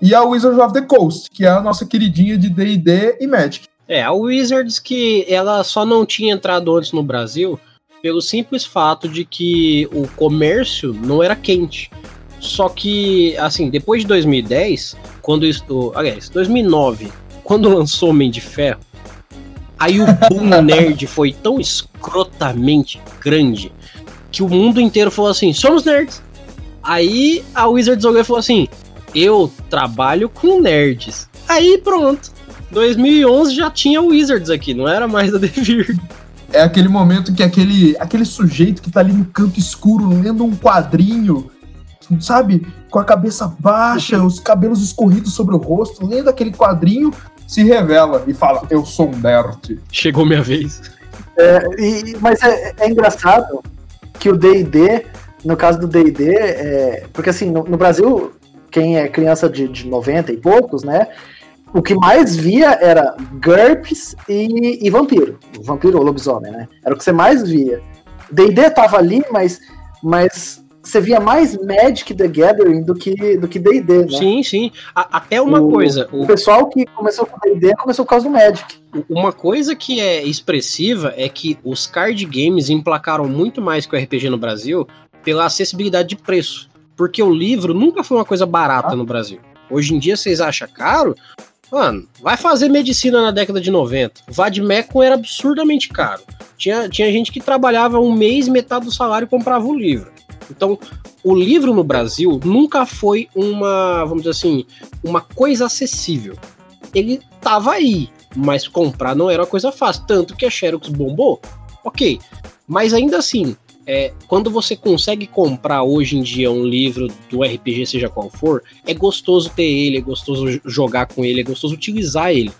e a Wizards of the Coast, que é a nossa queridinha de D&D e Magic. É, a Wizards que ela só não tinha entrado antes no Brasil pelo simples fato de que o comércio não era quente. Só que, assim, depois de 2010, quando isso. Aliás, 2009, quando <laughs> lançou Homem de Ferro, aí o boom <laughs> nerd foi tão escrotamente grande que o mundo inteiro falou assim: somos nerds. Aí a Wizards olhou e falou assim: eu trabalho com nerds. Aí pronto. 2011 já tinha Wizards aqui, não era mais a Devir. É aquele momento que aquele, aquele sujeito que tá ali no canto escuro lendo um quadrinho, sabe? Com a cabeça baixa, os cabelos escorridos sobre o rosto, lendo aquele quadrinho, se revela e fala: Eu sou um nerd. Chegou minha vez. É, e, mas é, é engraçado que o DD, no caso do DD, é, porque assim, no, no, Brasil, quem é criança de, de 90 e poucos, né? O que mais via era GURPS e, e vampiro. Vampiro ou lobisomem, né? Era o que você mais via. DD tava ali, mas, mas você via mais Magic the Gathering do que do que D&D, né? Sim, sim. A, até uma o, coisa. O... o... pessoal que começou com D&D começou por causa do Magic. Uma coisa que é expressiva é que os card games emplacaram muito mais que o RPG no Brasil pela acessibilidade de preço. Porque o livro nunca foi uma coisa barata ah. no Brasil. Hoje em dia vocês acham caro? Mano, vai fazer medicina na década de 90. O Vadmecum era absurdamente caro. Tinha, tinha gente que trabalhava um mês, metade do salário e comprava o livro. Então, o livro no Brasil nunca foi uma, vamos dizer assim, uma coisa acessível. Ele tava aí, mas comprar não era uma coisa fácil. Tanto que a Xerox bombou, ok. Mas ainda assim, é, quando você consegue comprar hoje em dia um livro do RPG, seja qual for, é gostoso ter ele, é gostoso jogar com ele, é gostoso utilizar ele.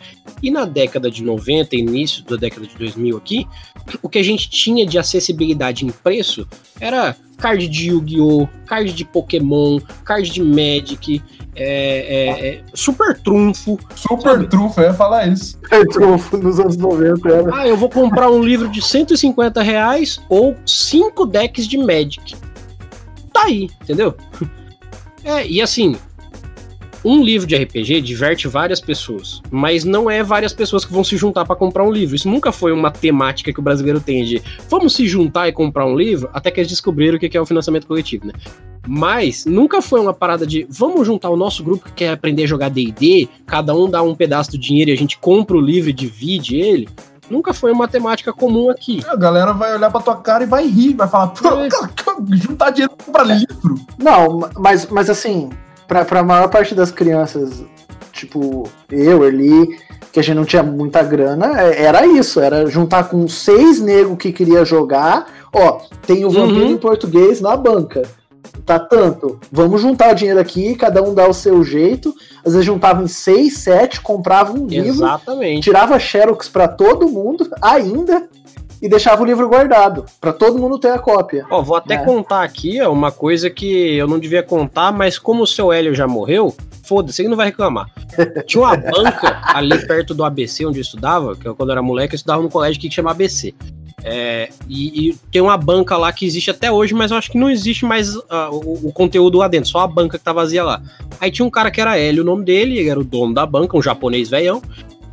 E na década de 90, início da década de 2000 aqui, o que a gente tinha de acessibilidade em preço era card de Yu-Gi-Oh!, card de Pokémon, card de Magic, é, é, é, super trunfo. Super sabe? trunfo, eu ia falar isso. Super trunfo nos anos 90. Era. Ah, eu vou comprar um livro de 150 reais ou 5 decks de Magic. Tá aí, entendeu? É, e assim, um livro de RPG diverte várias pessoas, mas não é várias pessoas que vão se juntar para comprar um livro. Isso nunca foi uma temática que o brasileiro tem de vamos se juntar e comprar um livro, até que eles descobriram o que é o financiamento coletivo, né? Mas nunca foi uma parada de vamos juntar o nosso grupo que quer aprender a jogar D&D, cada um dá um pedaço do dinheiro e a gente compra o livro e divide ele. Nunca foi uma temática comum aqui. A galera vai olhar pra tua cara e vai rir, vai falar, é. <laughs> juntar dinheiro pra livro. Não, mas, mas assim, pra, pra maior parte das crianças, tipo eu, Eli, que a gente não tinha muita grana, é, era isso, era juntar com seis negros que queria jogar, ó, tem o vampiro uhum. em português na banca. Tá tanto, vamos juntar o dinheiro aqui, cada um dá o seu jeito. Às vezes juntavam em seis, sete, compravam um livro, Exatamente. tirava xerox para todo mundo, ainda, e deixava o livro guardado, para todo mundo ter a cópia. Ó, vou até é. contar aqui, ó, uma coisa que eu não devia contar, mas como o seu Hélio já morreu, foda-se, ele não vai reclamar. <laughs> Tinha uma banca ali perto do ABC, onde eu estudava, que eu, quando eu era moleque, eu estudava num colégio que chama ABC. É, e, e, tem uma banca lá que existe até hoje, mas eu acho que não existe mais uh, o, o, conteúdo lá dentro, só a banca que tá vazia lá. Aí tinha um cara que era Hélio, o nome dele, ele era o dono da banca, um japonês velhão.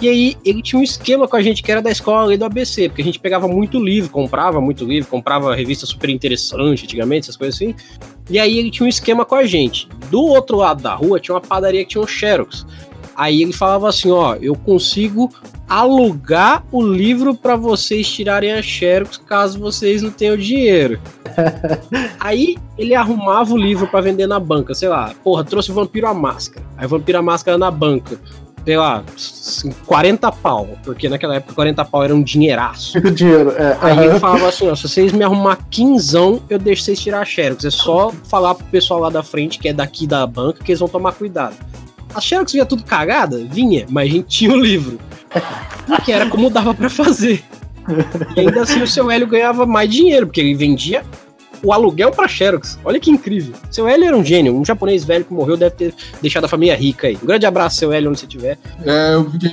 E aí ele tinha um esquema com a gente que era da escola ali do ABC, porque a gente pegava muito livro, comprava muito livro, comprava revista super interessante antigamente, essas coisas assim. E aí ele tinha um esquema com a gente. Do outro lado da rua tinha uma padaria que tinha um Xerox. Aí ele falava assim, ó, eu consigo alugar o livro para vocês tirarem a Xerox caso vocês não tenham dinheiro. <laughs> Aí ele arrumava o livro para vender na banca, sei lá, porra, trouxe o Vampiro a Máscara. Aí o Vampiro a Máscara na banca sei lá, 40 pau, porque naquela época 40 pau era um dinheiraço. <laughs> Dinheiro, é. Aí uhum. ele falava assim, ó, se vocês me arrumar quinzão, eu deixo vocês tirar a Xerox. É só falar pro pessoal lá da frente, que é daqui da banca, que eles vão tomar cuidado. A Xerox vinha tudo cagada? Vinha, mas a gente tinha o livro. que era como dava para fazer. E ainda assim o seu Hélio ganhava mais dinheiro, porque ele vendia o aluguel para Xerox. Olha que incrível. Seu Hélio era um gênio, um japonês velho que morreu deve ter deixado a família rica aí. Um grande abraço, seu Hélio, onde você estiver. É, eu fiquei,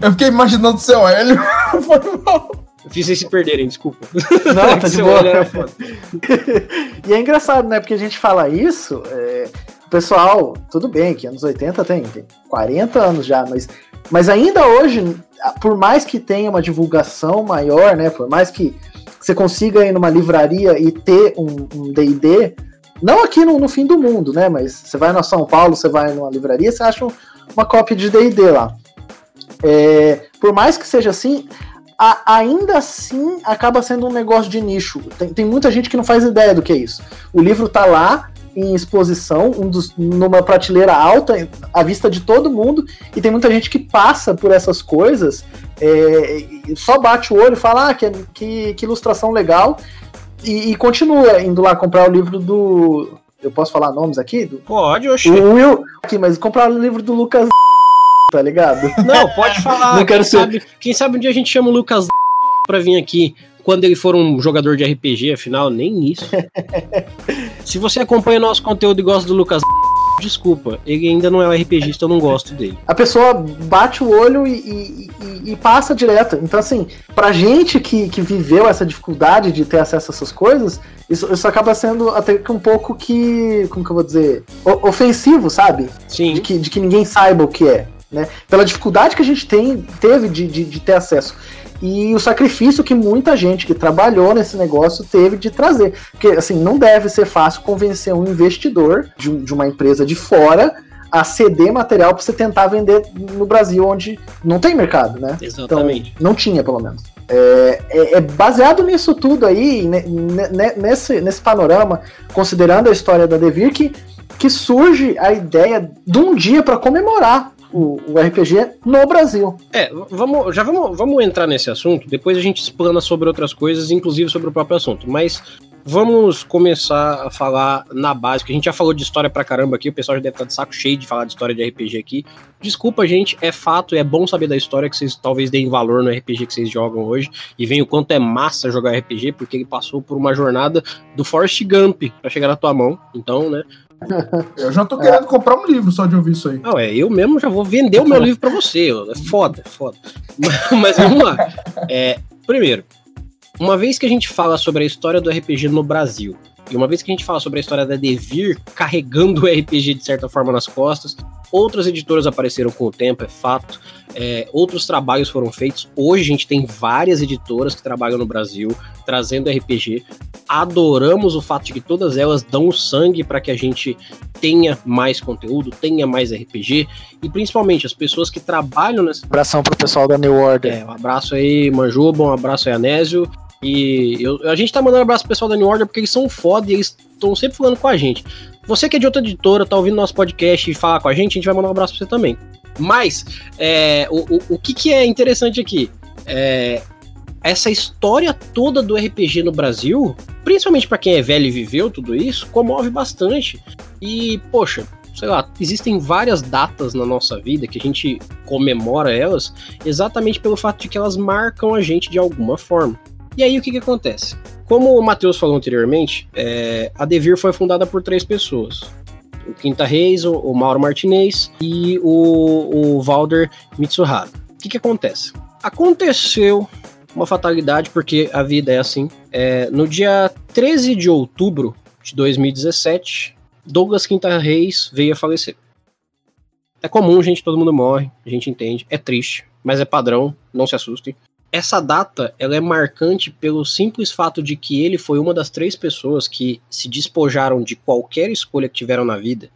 eu fiquei imaginando seu Hélio. <laughs> Foi mal. Eu fiz vocês se perderem, desculpa. Não, tá <laughs> de boa. <laughs> e é engraçado, né? Porque a gente fala isso, é, o pessoal, tudo bem que anos 80 tem, tem 40 anos já, mas, mas ainda hoje, por mais que tenha uma divulgação maior, né? Por mais que você consiga ir numa livraria e ter um D&D, não aqui no, no, fim do mundo, né? Mas você vai na São Paulo, você vai numa livraria, você acha uma cópia de D&D lá. É, por mais que seja assim, a, ainda assim acaba sendo um negócio de nicho. Tem, tem, muita gente que não faz ideia do que é isso. O livro tá lá em exposição, um dos, numa prateleira alta, à vista de todo mundo, e tem muita gente que passa por essas coisas, é, só bate o olho e fala, ah, que, que, que ilustração legal, e, e, continua indo lá comprar o livro do. Eu posso falar nomes aqui? Do, Pode, oxi. O Will. Aqui, mas comprar o livro do Lucas <laughs> tá ligado? Não, pode falar. Não quero quem, ser... sabe, quem sabe um dia a gente chama o Lucas <laughs> pra vir aqui. Quando ele for um jogador de RPG, afinal, nem isso. <laughs> Se você acompanha nosso conteúdo e gosta do Lucas desculpa, ele ainda não é um RPGista, eu não gosto dele. A pessoa bate o olho e, e, e, passa direto. Então, assim, pra gente que, que viveu essa dificuldade de ter acesso a essas coisas, isso, isso acaba sendo até que um pouco que. Como que eu vou dizer? O, ofensivo, sabe? Sim. De que, de que ninguém saiba o que é né? Pela dificuldade que a gente tem, teve de, de, de ter acesso e o sacrifício que muita gente que trabalhou nesse negócio teve de trazer. Porque, assim, não deve ser fácil convencer um investidor de, de uma empresa de fora a ceder material para você tentar vender no Brasil, onde não tem mercado, né? Exatamente. Então, não tinha, pelo menos. É, é, é baseado nisso tudo aí, né, nesse, nesse panorama, considerando a história da Devir, que, que surge a ideia de um dia para comemorar o, o RPG no Brasil. É, vamos, já vamos, vamos entrar nesse assunto, depois a gente explana sobre outras coisas, inclusive sobre o próprio assunto, mas vamos começar a falar na base, que a gente já falou de história pra caramba aqui, o pessoal já deve estar de saco cheio de falar de história de RPG aqui. Desculpa, gente, é fato, é bom saber da história que vocês talvez deem valor no RPG que vocês jogam hoje e venham o quanto é massa jogar RPG, porque ele passou por uma jornada do Forrest Gump para chegar na tua mão. Então, né, <laughs> eu já tô querendo comprar um livro só de ouvir isso aí. Não, é, eu mesmo já vou vender o meu livro para você. É foda, é foda. <laughs> Mas, vamos lá. É, primeiro, uma vez que a gente fala sobre a história do RPG no Brasil, e uma vez que a gente fala sobre a história da Devir carregando o RPG de certa forma nas costas, outras editoras apareceram com o tempo, é fato. É, outros trabalhos foram feitos. Hoje a gente tem várias editoras que trabalham no Brasil trazendo RPG. Adoramos o fato de que todas elas dão o sangue para que a gente tenha mais conteúdo, tenha mais RPG e principalmente as pessoas que trabalham nessa. Abração pro pessoal da New Order. É, um abraço aí, Manjuba, um abraço aí, Anésio. E eu, a gente tá mandando um abraço pro pessoal da New Order porque eles são foda e eles estão sempre falando com a gente. Você que é de outra editora, tá ouvindo nosso podcast e fala com a gente, a gente vai mandar um abraço pra você também. Mas, é, o, o, o que, que é interessante aqui? É, essa história toda do RPG no Brasil, principalmente para quem é velho e viveu tudo isso, comove bastante. E, poxa, sei lá, existem várias datas na nossa vida que a gente comemora elas exatamente pelo fato de que elas marcam a gente de alguma forma. E aí o que, que acontece? Como o Matheus falou anteriormente, é, a Devir foi fundada por três pessoas. O Quinta Reis, o, o Mauro Martinez e o, o Valder Mitsuhara. O que, que acontece? Aconteceu uma fatalidade, porque a vida é assim. É, no dia 13 de outubro de 2017, Douglas Quinta Reis veio a falecer. É comum, gente, todo mundo morre, a gente entende, é triste, mas é padrão, não se assustem essa data ela é marcante pelo simples fato de que ele foi uma das três pessoas que se despojaram de qualquer escolha que tiveram na vida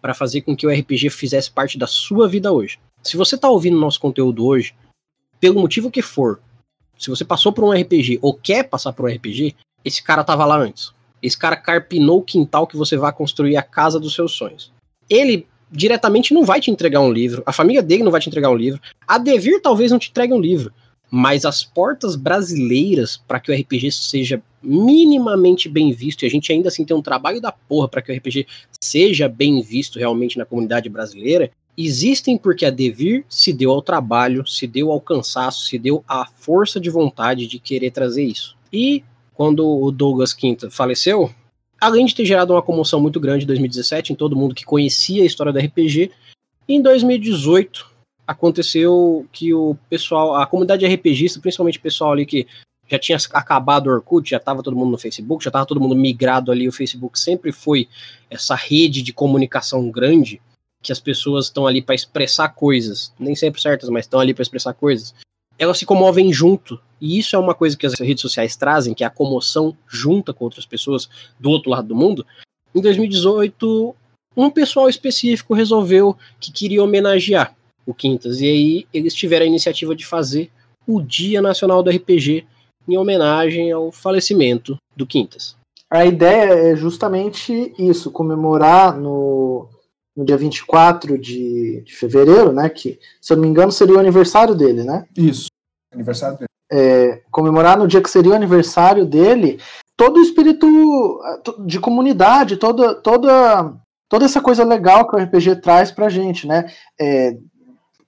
para fazer com que o RPG fizesse parte da sua vida hoje. Se você está ouvindo nosso conteúdo hoje, pelo motivo que for, se você passou por um RPG ou quer passar por um RPG, esse cara tava lá antes. Esse cara carpinou o quintal que você vai construir a casa dos seus sonhos. Ele diretamente não vai te entregar um livro, a família dele não vai te entregar um livro, a Devir talvez não te entregue um livro, mas as portas brasileiras para que o RPG seja minimamente bem visto, e a gente ainda assim tem um trabalho da porra para que o RPG seja bem visto realmente na comunidade brasileira, existem porque a Devir se deu ao trabalho, se deu ao cansaço, se deu à força de vontade de querer trazer isso. E quando o Douglas Quinta faleceu, além de ter gerado uma comoção muito grande em 2017 em todo mundo que conhecia a história do RPG, em 2018 aconteceu que o pessoal, a comunidade RPGista, principalmente o pessoal ali que já tinha acabado o Orkut, já estava todo mundo no Facebook, já estava todo mundo migrado ali. O Facebook sempre foi essa rede de comunicação grande que as pessoas estão ali para expressar coisas, nem sempre certas, mas estão ali para expressar coisas. Elas se comovem junto, e isso é uma coisa que as redes sociais trazem, que é a comoção junta com outras pessoas do outro lado do mundo. Em 2018, um pessoal específico resolveu que queria homenagear o Quintas, e aí eles tiveram a iniciativa de fazer o Dia Nacional do RPG em homenagem ao falecimento do Quintas. A ideia é justamente isso, comemorar no, no dia 24 de, de fevereiro, né? Que, se eu não me engano, seria o aniversário dele, né? Isso, aniversário dele. É, comemorar no dia que seria o aniversário dele, todo o espírito de comunidade, toda, toda, toda essa coisa legal que o RPG traz pra gente, né? É,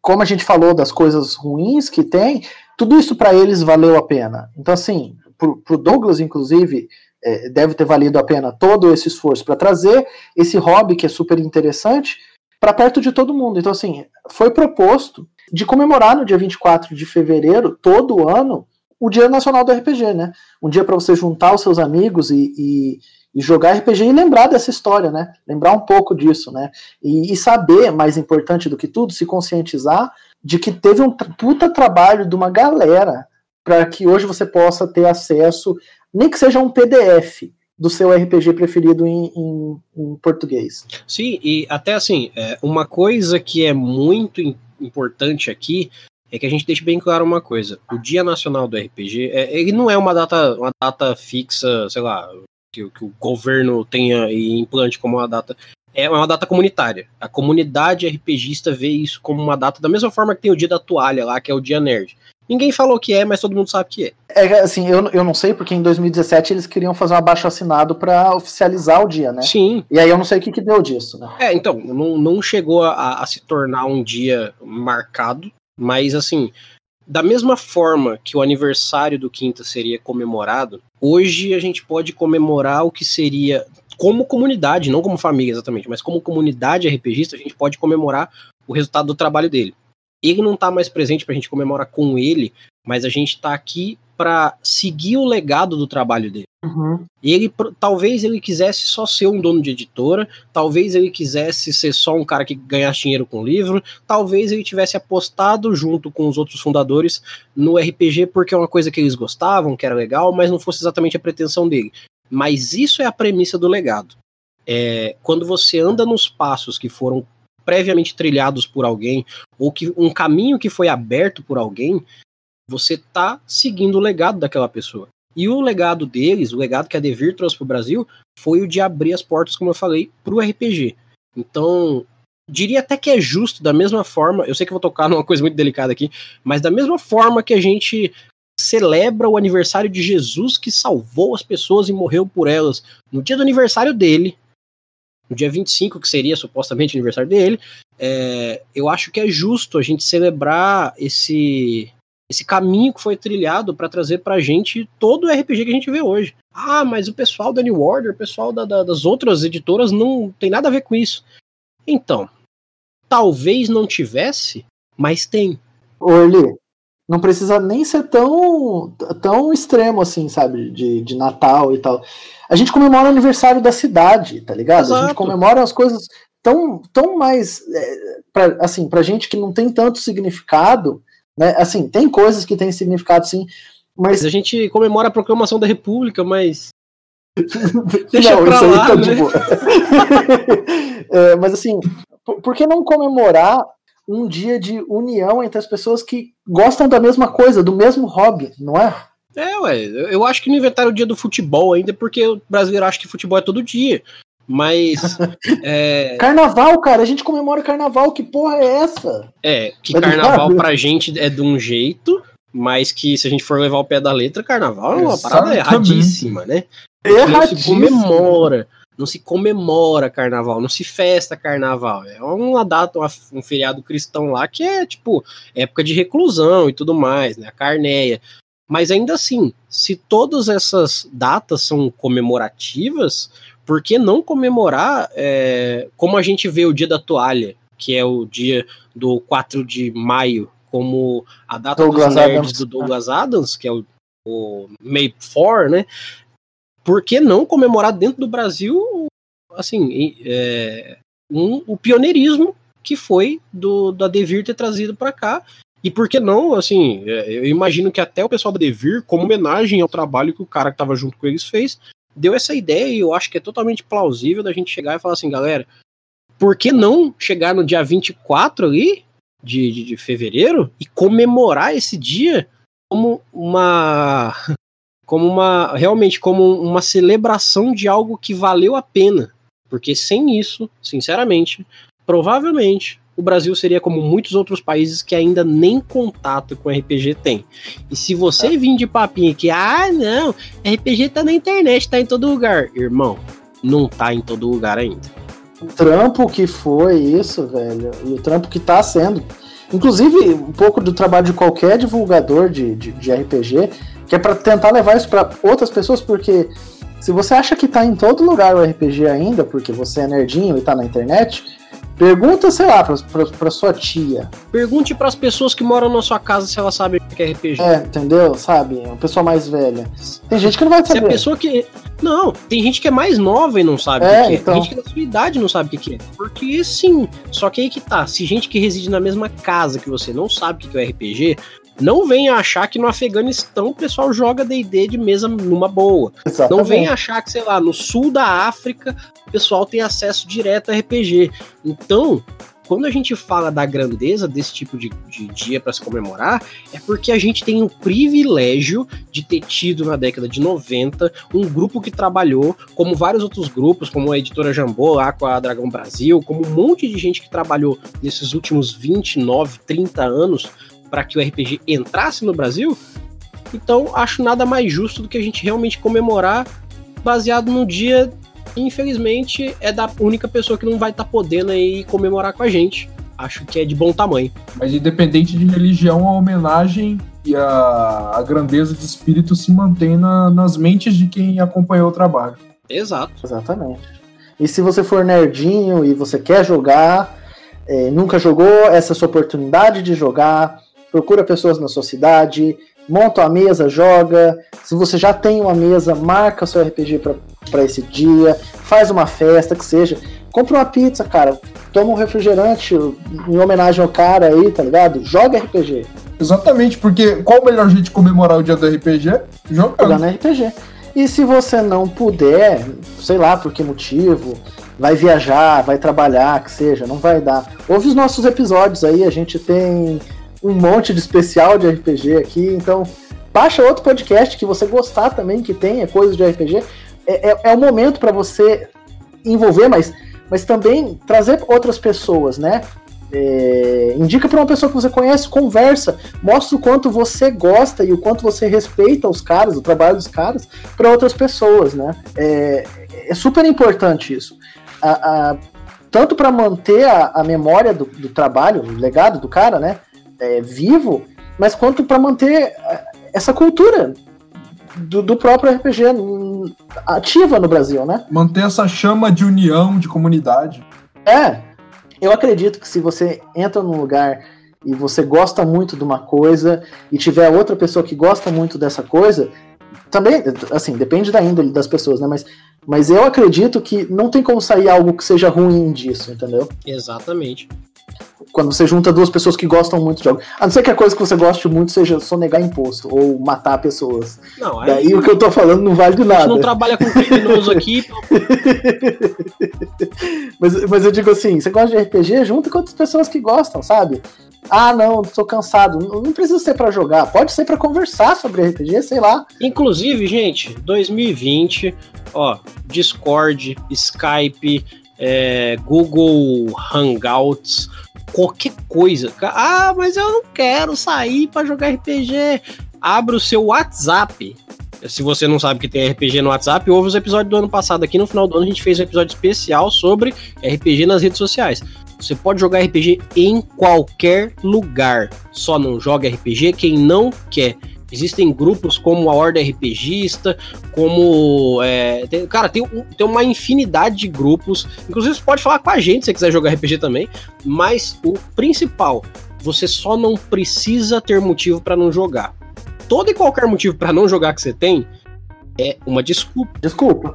como a gente falou das coisas ruins que tem, tudo isso para eles valeu a pena. Então, assim, pro, pro Douglas, inclusive, é, deve ter valido a pena todo esse esforço para trazer esse hobby que é super interessante para perto de todo mundo. Então, assim, foi proposto de comemorar no dia 24 de fevereiro, todo ano, o Dia Nacional do RPG, né? Um dia para você juntar os seus amigos e, e, e, jogar RPG e lembrar dessa história, né? Lembrar um pouco disso, né? E, e saber, mais importante do que tudo, se conscientizar de que teve um puta trabalho de uma galera para que hoje você possa ter acesso, nem que seja um PDF do seu RPG preferido em, em, em português. Sim, e até assim, é, uma coisa que é muito importante aqui é que a gente deixe bem claro uma coisa: o Dia Nacional do RPG, é, ele não é uma data, uma data fixa, sei lá, que, que o governo tenha e implante como uma data é uma data comunitária. A comunidade RPGista vê isso como uma data da mesma forma que tem o dia da toalha lá, que é o dia nerd. Ninguém falou que é, mas todo mundo sabe que é. É assim, eu, eu não sei, porque em 2017 eles queriam fazer um abaixo assinado para oficializar o dia, né? Sim. E aí eu não sei o que, que deu disso, né? É, então, não, não chegou a, a se tornar um dia marcado, mas assim, da mesma forma que o aniversário do Quinta seria comemorado, hoje a gente pode comemorar o que seria como comunidade, não como família exatamente, mas como comunidade RPGista, a gente pode comemorar o resultado do trabalho dele. Ele não está mais presente para a gente comemorar com ele, mas a gente está aqui para seguir o legado do trabalho dele. Uhum. Ele talvez ele quisesse só ser um dono de editora, talvez ele quisesse ser só um cara que ganhasse dinheiro com livro, talvez ele tivesse apostado junto com os outros fundadores no RPG porque é uma coisa que eles gostavam, que era legal, mas não fosse exatamente a pretensão dele. Mas isso é a premissa do legado. É, quando você anda nos passos que foram previamente trilhados por alguém, ou que um caminho que foi aberto por alguém, você está seguindo o legado daquela pessoa. E o legado deles, o legado que a Devir trouxe para o Brasil, foi o de abrir as portas, como eu falei, para o RPG. Então, diria até que é justo, da mesma forma, eu sei que vou tocar <laughs> numa coisa muito delicada aqui, mas da mesma forma que a gente celebra o aniversário de Jesus que salvou as pessoas e morreu por elas no dia do aniversário dele, no dia 25, que seria supostamente o aniversário dele, é, eu acho que é justo a gente celebrar esse esse caminho que foi trilhado para trazer pra gente todo o RPG que a gente vê hoje. Ah, mas o pessoal da New Order, o pessoal da, da, das outras editoras não tem nada a ver com isso. Então, talvez não tivesse, mas tem. Orly, não precisa nem ser tão, tão extremo assim, sabe? De, de Natal e tal. A gente comemora o aniversário da cidade, tá ligado? Exato. A gente comemora as coisas tão, tão mais. É, pra, assim, pra gente que não tem tanto significado, né? Assim, tem coisas que têm significado sim, mas. A gente comemora a proclamação da República, mas. <laughs> Deixa não, pra isso lá, aí tá né? de boa. <laughs> é, mas assim, por, por que não comemorar um dia de união entre as pessoas que gostam da mesma coisa, do mesmo hobby, não é? É, ué, eu acho que não inventaram o dia do futebol ainda, porque o brasileiro acha que futebol é todo dia. Mas. <laughs> é, Carnaval, cara, a gente comemora carnaval, que porra é essa? é, que Tá carnaval pra gente é de um jeito, mas que se a gente for levar o pé da letra, carnaval é uma parada erradíssima, né? Não se comemora. Não se comemora carnaval, não se festa carnaval. É uma data, uma- um feriado cristão lá que é tipo época de reclusão e tudo mais, né? A carneia. Mas ainda assim, se todas essas datas são comemorativas, por que não comemorar é, como a gente vê o dia da toalha, que é o dia do 4 de maio, como a data Douglas dos nerds Adams. do Douglas Adams, que é o o May 4, né? Por que não comemorar dentro do Brasil, assim, é, um, o pioneirismo que foi do da Devir ter trazido para cá e por que não, assim, é, eu imagino que até o pessoal da Devir, como homenagem ao trabalho que o cara que estava junto com eles fez, deu essa ideia e eu acho que é totalmente plausível da gente chegar e falar assim, galera, por que não chegar no dia 24 ali, de, de, de fevereiro, e comemorar esse dia como uma. <laughs> como uma. realmente como uma celebração de algo que valeu a pena. Porque sem isso, sinceramente, provavelmente o Brasil seria como muitos outros países que ainda nem contato com RPG tem. E se você é. vir de papinho que, ah, não, RPG tá na internet, tá em todo lugar. Irmão, não tá em todo lugar ainda. O trampo que foi isso, velho, e o trampo que tá sendo. Inclusive, um pouco do trabalho de qualquer divulgador de, de, de RPG, que é para tentar levar isso para outras pessoas, porque se você acha que tá em todo lugar o RPG ainda, porque você é nerdinho e tá na internet, Pergunta, sei lá, pra, pra, pra sua tia. Pergunte para as pessoas que moram na sua casa se elas sabem o que é RPG. É, entendeu? Sabe? Uma pessoa mais velha. Tem gente que não vai saber. Se a pessoa que. Não, tem gente que é mais nova e não sabe é, o que, então... é. Tem gente que é da sua idade não sabe o que é. Porque sim. Só que aí que tá. Se gente que reside na mesma casa que você não sabe o que é RPG, não venha achar que no Afeganistão o pessoal joga D&D de mesa numa boa. Exatamente. Não venha achar que, sei lá, no sul da África o pessoal tem acesso direto a RPG. Então, quando a gente fala da grandeza desse tipo de, de dia para se comemorar, é porque a gente tem o privilégio de ter tido na década de 90 um grupo que trabalhou, como vários outros grupos, como a editora Jambô, lá com a Dragão Brasil, como um monte de gente que trabalhou nesses últimos 29, 30 anos para que o RPG entrasse no Brasil, então acho nada mais justo do que a gente realmente comemorar baseado no dia infelizmente é da única pessoa que não vai estar tá podendo aí comemorar com a gente. Acho que é de bom tamanho. Mas independente de religião, a homenagem e a, a grandeza de espírito se mantém na, nas mentes de quem acompanhou o trabalho. Exato. Exatamente. E se você for nerdinho e você quer jogar, é, nunca jogou, essa é a sua oportunidade de jogar procura pessoas na sua cidade, monta a mesa, joga. Se você já tem uma mesa, marca o seu RPG para esse dia, faz uma festa, que seja. Compra uma pizza, cara. Toma um refrigerante em homenagem ao cara aí, tá ligado? Joga RPG. Exatamente, porque qual o melhor jeito de comemorar o dia do RPG? Jogando. Jogando RPG. E se você não puder, sei lá por que motivo, vai viajar, vai trabalhar, que seja, não vai dar. Ouve os nossos episódios aí, a gente tem um monte de especial de RPG aqui, então baixa outro podcast que você gostar também, que tenha coisas de RPG. É, é, é o momento para você envolver, mas, mas também trazer outras pessoas, né? É, indica para uma pessoa que você conhece, conversa, mostra o quanto você gosta e o quanto você respeita os caras, o trabalho dos caras, para outras pessoas, né? É, é, super importante isso. A, a, tanto para manter a, a memória do, do, trabalho, o legado do cara, né? É, vivo, mas quanto para manter é, essa cultura do, do, próprio RPG ativa no Brasil, né? Manter essa chama de união, de comunidade. É, eu acredito que se você entra num lugar e você gosta muito de uma coisa e tiver outra pessoa que gosta muito dessa coisa, também, assim, depende da índole das pessoas, né? Mas, mas eu acredito que não tem como sair algo que seja ruim disso, entendeu? Exatamente quando você junta duas pessoas que gostam muito de algo. A não ser que a coisa que você goste muito seja sonegar imposto ou matar pessoas. Não, aí, Daí o que eu tô falando não vale de nada. A gente não trabalha com criminoso aqui. <laughs> mas, mas eu digo assim, você gosta de RPG, junta com outras pessoas que gostam, sabe? Ah, não, tô cansado. Não precisa ser para jogar, pode ser para conversar sobre RPG, sei lá. Inclusive, gente, 2020, ó, Discord, Skype, é, Google Hangouts, qualquer coisa. Ah, mas eu não quero sair para jogar RPG. Abra o seu WhatsApp. Se você não sabe que tem RPG no WhatsApp, ouve os episódios do ano passado. Aqui no final do ano a gente fez um episódio especial sobre RPG nas redes sociais. Você pode jogar RPG em qualquer lugar. Só não joga RPG quem não quer. Existem grupos como a Horda RPGista, como. É, tem, cara, tem, tem uma infinidade de grupos. Inclusive, você pode falar com a gente se você quiser jogar RPG também. Mas o principal, você só não precisa ter motivo para não jogar. todo e qualquer motivo para não jogar que você tem é uma desculpa. Desculpa.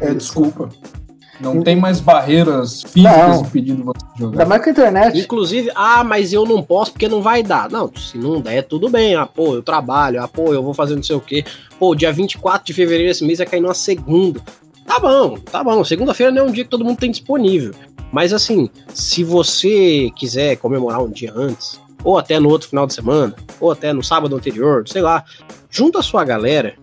É desculpa. Não tem mais barreiras físicas impedindo você de jogar. Ainda mais com a internet. Inclusive, ah, mas eu não posso porque não vai dar. Não, se não der, tudo bem. Ah, pô, eu trabalho. Ah, pô, eu vou fazer não sei o quê. Pô, dia 24 de fevereiro esse mês vai cair numa segunda. Tá bom, tá bom. Segunda-feira não é um dia que todo mundo tem disponível. Mas assim, se você quiser comemorar um dia antes, ou até no outro final de semana, ou até no sábado anterior, sei lá, junta a sua galera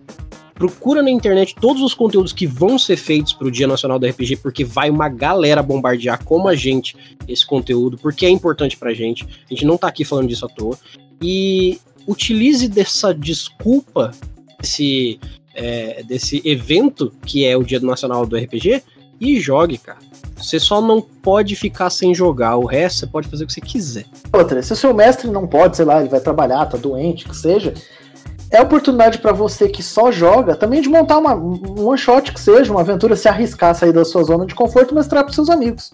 procura na internet todos os conteúdos que vão ser feitos para o Dia Nacional do RPG, porque vai uma galera bombardear como a gente esse conteúdo, porque é importante pra gente. A gente não tá aqui falando disso à toa. E utilize dessa desculpa, desse, é, desse evento que é o Dia Nacional do RPG e jogue, cara. Você só não pode ficar sem jogar. O resto você pode fazer o que você quiser. Outra, se o seu mestre não pode, sei lá, ele vai trabalhar, tá doente, que seja, é oportunidade para você que só joga também de montar uma, um one shot que seja, uma aventura, se arriscar sair da sua zona de conforto e mostrar pros seus amigos.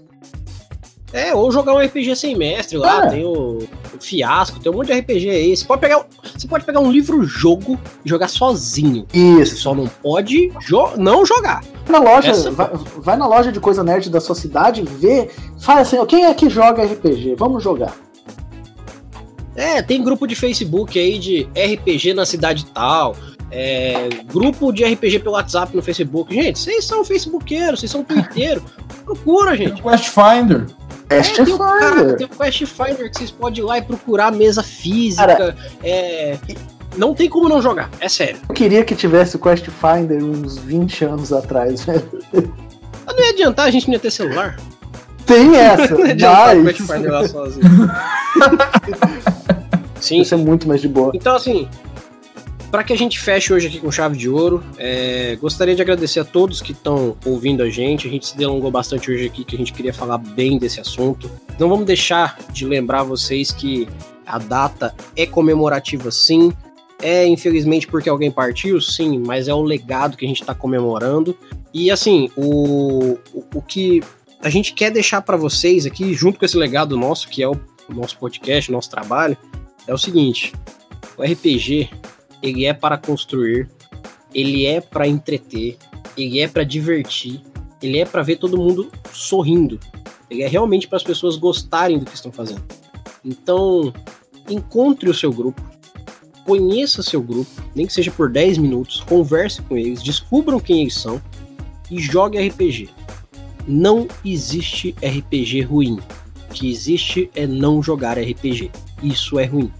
É, ou jogar um RPG sem mestre lá, é. tem o, o, Fiasco, tem um monte de RPG aí. Você pode pegar, você pode pegar um livro-jogo e jogar sozinho. Isso. Você só não pode jo não jogar. Na loja, vai, vai, na loja de coisa nerd da sua cidade, vê, fala assim, quem é que joga RPG? Vamos jogar. É, tem grupo de Facebook aí de RPG na cidade tal. É, grupo de RPG pelo WhatsApp no Facebook. Gente, vocês são facebookeiros, vocês são twitteiros. <laughs> Procura, gente. Tem o Quest Finder. É, tem, o, cara, tem o Quest Finder que vocês podem ir lá e procurar mesa física. Cara, é, não tem como não jogar, é sério. Eu queria que tivesse o Quest Finder uns 20 anos atrás, velho. Não ia adiantar, a gente não ia ter celular. Tem essa, <laughs> não ia mas... o Quest Finder lá sozinho. <laughs> Sim. Isso é muito mais de boa. Então, assim, para que a gente feche hoje aqui com chave de ouro, é, gostaria de agradecer a todos que estão ouvindo a gente. A gente se delongou bastante hoje aqui, que a gente queria falar bem desse assunto. Não vamos deixar de lembrar vocês que a data é comemorativa, sim. É, infelizmente, porque alguém partiu, sim, mas é o legado que a gente está comemorando. E, assim, o, o, o que a gente quer deixar para vocês aqui, junto com esse legado nosso, que é o nosso podcast, nosso trabalho, é o seguinte: o RPG ele é para construir, ele é para entreter, ele é para divertir, ele é para ver todo mundo sorrindo. Ele é realmente para as pessoas gostarem do que estão fazendo. Então, encontre o seu grupo, conheça seu grupo, nem que seja por 10 minutos, converse com eles, descubram quem eles são e jogue RPG. Não existe RPG ruim. O que existe é não jogar RPG. Isso é ruim.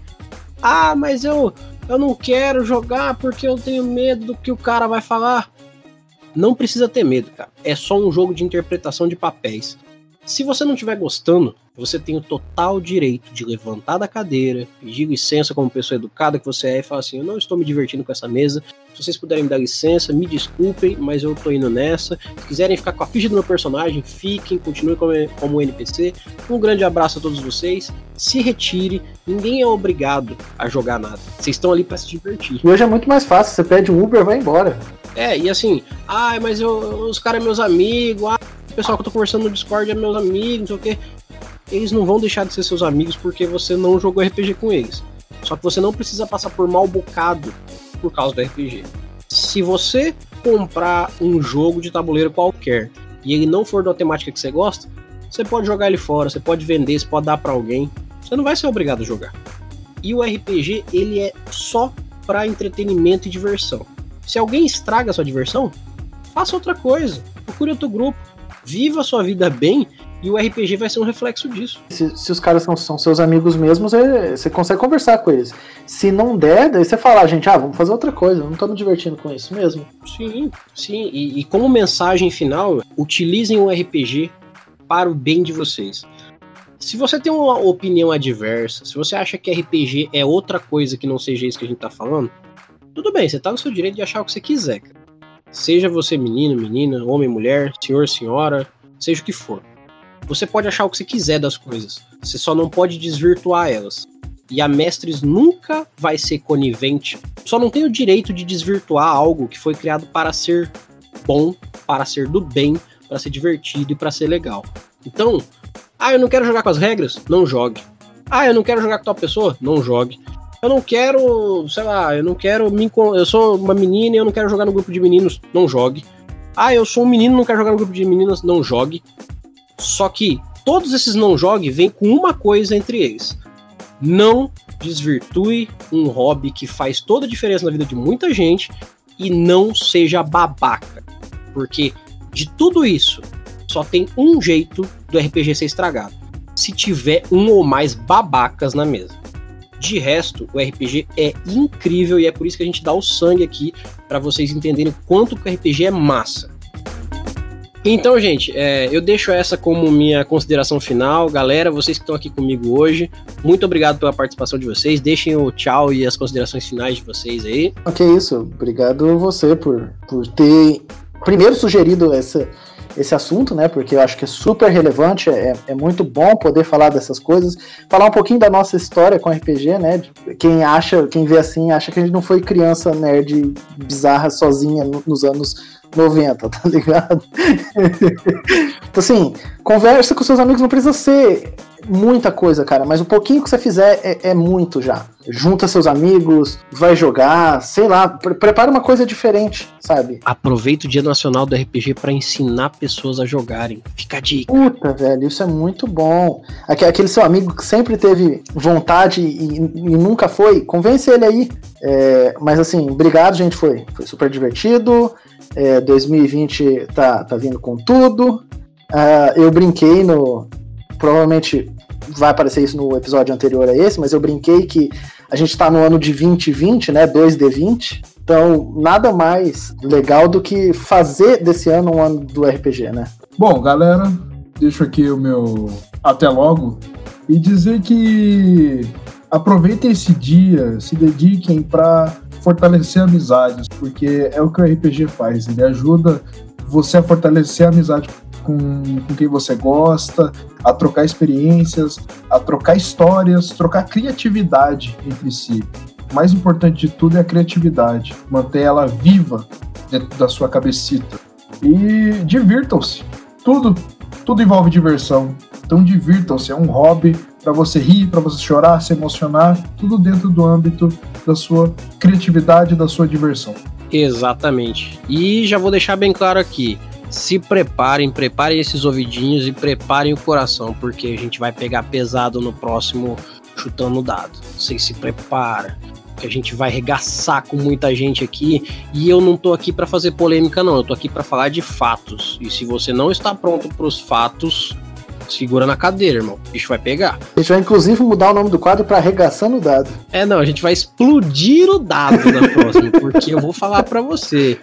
Ah, mas eu, eu não quero jogar porque eu tenho medo do que o cara vai falar. Não precisa ter medo, cara. É só um jogo de interpretação de papéis. Se você não estiver gostando, você tem o total direito de levantar da cadeira, pedir licença como pessoa educada que você é e falar assim: Eu não estou me divertindo com essa mesa. Se vocês puderem me dar licença, me desculpem, mas eu tô indo nessa. Se quiserem ficar com a ficha do meu personagem, fiquem, continuem como, como NPC. Um grande abraço a todos vocês. Se retire, ninguém é obrigado a jogar nada. Vocês estão ali para se divertir. E hoje é muito mais fácil, você pede um Uber, vai embora. É, e assim, ai, mas eu, os caras meus amigos, ah, o pessoal que eu tô conversando no Discord é meus amigos, não sei o quê eles não vão deixar de ser seus amigos porque você não jogou RPG com eles. Só que você não precisa passar por mal bocado por causa do RPG. Se você comprar um jogo de tabuleiro qualquer e ele não for da temática que você gosta, você pode jogar ele fora, você pode vender, você pode dar para alguém. Você não vai ser obrigado a jogar. E o RPG, ele é só para entretenimento e diversão. Se alguém estraga a sua diversão, faça outra coisa. Procure outro grupo. Viva a sua vida bem e o RPG vai ser um reflexo disso. Se, se os caras são, são, seus amigos mesmos, é, você consegue conversar com eles. Se não der, daí você fala, ah, gente, ah, vamos fazer outra coisa, não tô me divertindo com isso mesmo. Sim, sim. E, e como mensagem final, utilizem o RPG para o bem de vocês. Se você tem uma opinião adversa, se você acha que RPG é outra coisa que não seja isso que a gente tá falando, tudo bem, você tá no seu direito de achar o que você quiser. Cara. Seja você menino, menina, homem, mulher, senhor, senhora, seja o que for. Você pode achar o que você quiser das coisas, você só não pode desvirtuar elas. E a Mestres nunca vai ser conivente, só não tem o direito de desvirtuar algo que foi criado para ser bom, para ser do bem, para ser divertido e para ser legal. Então, ah, eu não quero jogar com as regras? Não jogue. Ah, eu não quero jogar com tal pessoa? Não jogue. eu não quero, sei lá, eu não quero me. Eu sou uma menina e eu não quero jogar no grupo de meninos, não jogue. Ah, eu sou um menino não quero jogar no grupo de meninas, não jogue. Só que todos esses não jogue vêm com uma coisa entre eles. Não desvirtue um hobby que faz toda a diferença na vida de muita gente e não seja babaca. Porque de tudo isso, só tem um jeito do RPG ser estragado. Se tiver um ou mais babacas na mesa. De resto, o RPG é incrível e é por isso que a gente dá o sangue aqui para vocês entenderem quanto o RPG é massa. Então, gente, é, eu deixo essa como minha consideração final. Galera, vocês que estão aqui comigo hoje, muito obrigado pela participação de vocês. Deixem o tchau e as considerações finais de vocês aí. Ok, isso. Obrigado você por, por ter primeiro sugerido essa, esse assunto, né? Porque eu acho que é super relevante, é, é muito bom poder falar dessas coisas, falar um pouquinho da nossa história com RPG, né? Quem acha, quem vê assim, acha que a gente não foi criança nerd bizarra sozinha nos anos 90, tá ligado? então, assim, conversa com seus amigos, não precisa ser muita coisa, cara, mas o pouquinho que você fizer é, é muito já. Junta seus amigos, vai jogar, sei lá, pre prepara uma coisa diferente, sabe? Aproveita o Dia Nacional do RPG para ensinar pessoas a jogarem. Fica a dica. Puta, velho, isso é muito bom. Aquele seu amigo que sempre teve vontade e, e nunca foi, convence ele aí. É, mas assim, obrigado, gente, foi, foi super divertido. É, 2020 tá, tá vindo com tudo. Uh, eu brinquei no, provavelmente vai aparecer isso no episódio anterior a esse, mas eu brinquei que a gente está no ano de 2020, né? 2D20. Então, nada mais legal do que fazer desse ano um ano do RPG, né? Bom, galera, deixo aqui o meu até logo e dizer que aproveitem esse dia, se dediquem para fortalecer amizades, porque é o que o RPG faz, ele ajuda você a fortalecer a amizade com, com quem você gosta, a trocar experiências, a trocar histórias, trocar criatividade entre si. O mais importante de tudo é a criatividade, manter ela viva dentro da sua cabecita. E divirtam-se. Tudo, tudo envolve diversão. Então divirtam-se, é um hobby para você rir, para você chorar, se emocionar, tudo dentro do âmbito da sua criatividade, da sua diversão. Exatamente. E já vou deixar bem claro aqui, se preparem, preparem esses ouvidinhos e preparem o coração, porque a gente vai pegar pesado no próximo chutando dado. Vocês se preparam, que a gente vai regaçar com muita gente aqui e eu não tô aqui para fazer polêmica não, eu tô aqui para falar de fatos. E se você não está pronto para os fatos, segura na cadeira, irmão. O bicho vai pegar. A gente vai inclusive mudar o nome do quadro para arregaçando o dado. É, não, a gente vai explodir o dado na próxima, <laughs> porque eu vou falar para você.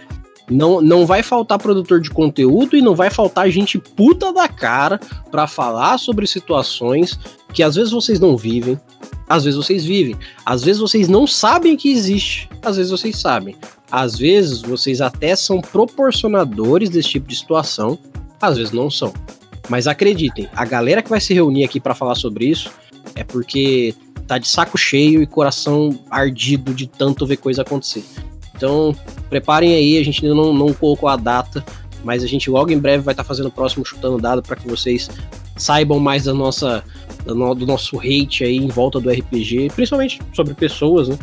Não, não vai faltar produtor de conteúdo e não vai faltar gente puta da cara para falar sobre situações que às vezes vocês não vivem, às vezes vocês vivem, às vezes vocês não sabem que existe, às vezes vocês sabem. Às vezes vocês até são proporcionadores desse tipo de situação, às vezes não são. Mas acreditem, a galera que vai se reunir aqui para falar sobre isso é porque tá de saco cheio e coração ardido de tanto ver coisa acontecer. Então, preparem aí, a gente ainda não, não colocou a data, mas a gente logo em breve vai estar tá fazendo o próximo Chutando Dado para que vocês saibam mais da nossa, do nosso hate aí em volta do RPG, principalmente sobre pessoas, né?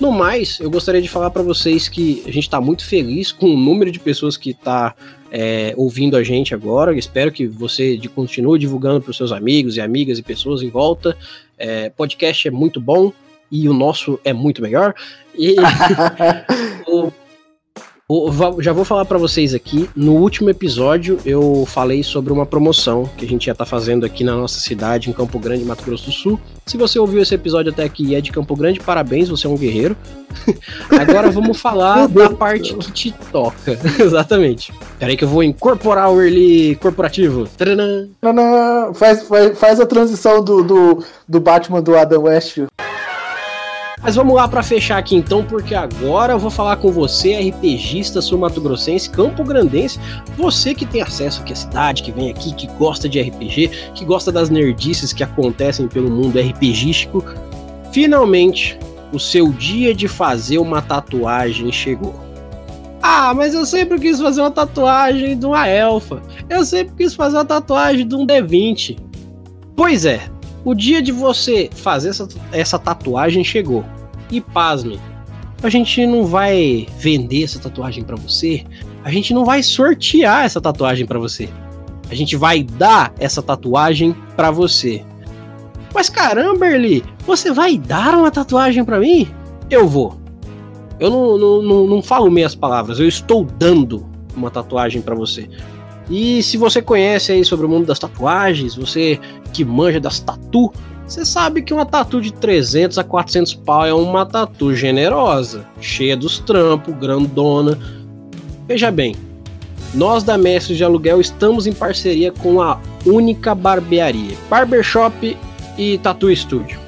No mais, eu gostaria de falar para vocês que a gente está muito feliz com o número de pessoas que está é, ouvindo a gente agora. Eu espero que você continue divulgando para os seus amigos e amigas e pessoas em volta. É, podcast é muito bom e o nosso é muito melhor. E <laughs> o, já vou falar para vocês aqui. No último episódio eu falei sobre uma promoção que a gente já tá fazendo aqui na nossa cidade, em Campo Grande, Mato Grosso do Sul. Se você ouviu esse episódio até aqui e é de Campo Grande, parabéns, você é um guerreiro. <laughs> Agora vamos falar da parte que te toca. <laughs> Exatamente. Peraí que eu vou incorporar o early corporativo. Tadã. Faz, faz, faz a transição do, do, do Batman do Adam West. Mas vamos lá para fechar aqui então, porque agora eu vou falar com você, RPGista sul-mato-grossense, campo-grandense, você que tem acesso aqui à cidade, que vem aqui, que gosta de RPG, que gosta das nerdices que acontecem pelo mundo RPGístico. Finalmente, o seu dia de fazer uma tatuagem chegou. Ah, mas eu sempre quis fazer uma tatuagem de uma elfa. Eu sempre quis fazer uma tatuagem de um D20. Pois é, O dia de você fazer essa, essa tatuagem chegou. E pasme, a gente não vai vender essa tatuagem para você, a gente não vai sortear essa tatuagem para você. A gente vai dar essa tatuagem para você. Mas caramba, Erli, você vai dar uma tatuagem para mim? Eu vou. Eu não, não, não, não falo meias palavras, eu estou dando uma tatuagem para você. E se você conhece aí sobre o mundo das tatuagens, você que manja das tatu, você sabe que uma tatu de 300 a 400 pau é uma tatu generosa, cheia dos trampos, grandona. Veja bem, nós da Mestre de Aluguel estamos em parceria com a Única Barbearia, Barbershop e Tattoo Studio.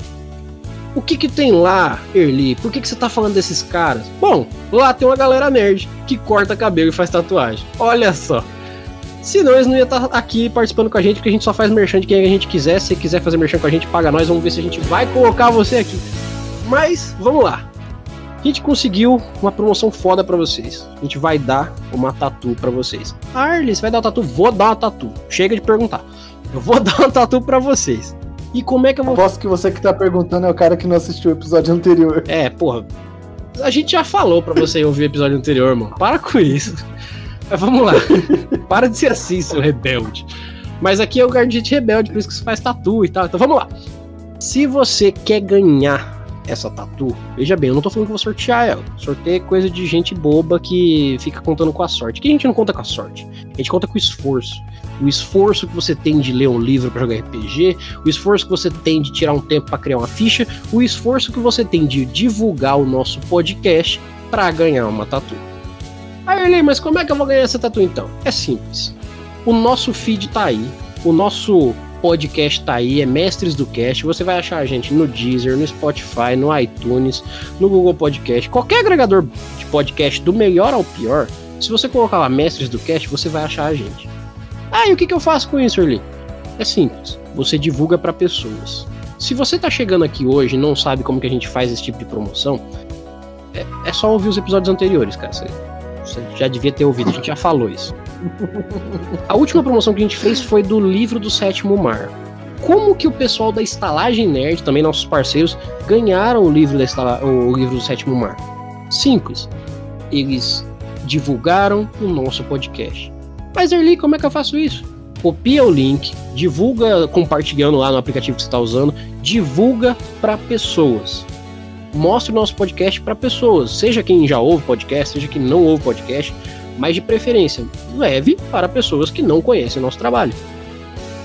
O que que tem lá, Erli? Por que que você tá falando desses caras? Bom, lá tem uma galera nerd que corta cabelo e faz tatuagem. Olha só. Senão eles não iam estar aqui participando com a gente, porque a gente só faz merchan de quem a gente quiser. Se você quiser fazer merchan com a gente, paga nós. Vamos ver se a gente vai colocar você aqui. Mas, vamos lá. A gente conseguiu uma promoção foda para vocês. A gente vai dar uma tatu para vocês. Arles, vai dar uma tatu? Vou dar uma tatu. Chega de perguntar. Eu vou <laughs> dar uma tatu para vocês. E como é que eu vou. Aposto que você que tá perguntando é o cara que não assistiu o episódio anterior. É, porra. A gente já falou pra você ouvir o episódio anterior, mano. Para com isso. Mas vamos lá. <laughs> Para de ser assim, seu rebelde. Mas aqui é o lugar de gente rebelde, por isso que você faz tatu e tal. Então vamos lá. Se você quer ganhar essa tatu, veja bem, eu não tô falando que vou sortear ela. Sorteio é coisa de gente boba que fica contando com a sorte. Que a gente não conta com a sorte. A gente conta com o esforço o esforço que você tem de ler um livro para jogar RPG, o esforço que você tem de tirar um tempo para criar uma ficha, o esforço que você tem de divulgar o nosso podcast para ganhar uma tatu. Aí, Erlei, mas como é que eu vou ganhar essa tatu então? É simples. O nosso feed tá aí, o nosso podcast tá aí, é Mestres do Cast. Você vai achar a gente no Deezer, no Spotify, no iTunes, no Google Podcast, qualquer agregador de podcast, do melhor ao pior. Se você colocar lá Mestres do Cast, você vai achar a gente. Ah, e o que, que eu faço com isso, Erli? É simples, você divulga para pessoas. Se você tá chegando aqui hoje e não sabe como que a gente faz esse tipo de promoção, é, é só ouvir os episódios anteriores, cara. Você, já devia ter ouvido, a gente já falou isso. A última promoção que a gente fez foi do livro do Sétimo Mar. Como que o pessoal da Estalagem Nerd, também nossos parceiros, ganharam o livro, da estala... o livro do Sétimo Mar? Simples. Eles divulgaram o nosso podcast. Mas Erli, como é que eu faço isso? Copia o link, divulga compartilhando lá no aplicativo que você está usando, divulga para pessoas. Mostre o nosso podcast para pessoas, seja quem já ouve podcast, seja quem não ouve podcast, mas de preferência, leve para pessoas que não conhecem o nosso trabalho.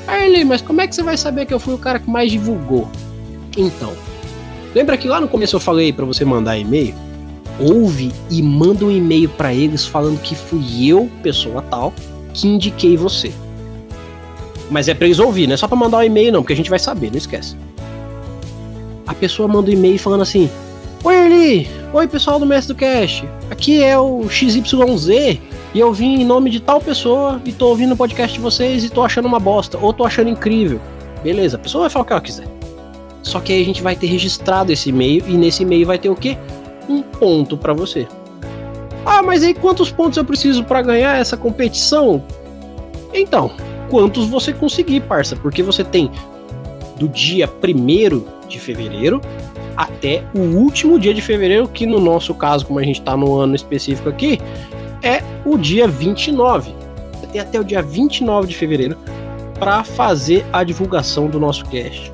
Erli, mas como é que você vai saber que eu fui o cara que mais divulgou? Então, lembra que lá no começo eu falei para você mandar e-mail? Ouve e manda um e-mail para eles falando que fui eu, pessoa tal, que indiquei você. Mas é pra eles ouvir, não é só pra mandar um e-mail, não, porque a gente vai saber, não esquece. A pessoa manda um e-mail falando assim: Oi, Erli! Oi, pessoal do Mestre do Cast! Aqui é o XYZ e eu vim em nome de tal pessoa e tô ouvindo o podcast de vocês e tô achando uma bosta, ou tô achando incrível. Beleza, a pessoa vai falar o que ela quiser. Só que aí a gente vai ter registrado esse e-mail e nesse e-mail vai ter o quê? Um ponto para você. Ah, mas aí quantos pontos eu preciso para ganhar essa competição? Então, quantos você conseguir, parça, porque você tem do dia 1 de fevereiro até o último dia de fevereiro, que no nosso caso, como a gente está no ano específico aqui, é o dia 29. Você tem até o dia 29 de fevereiro para fazer a divulgação do nosso cast.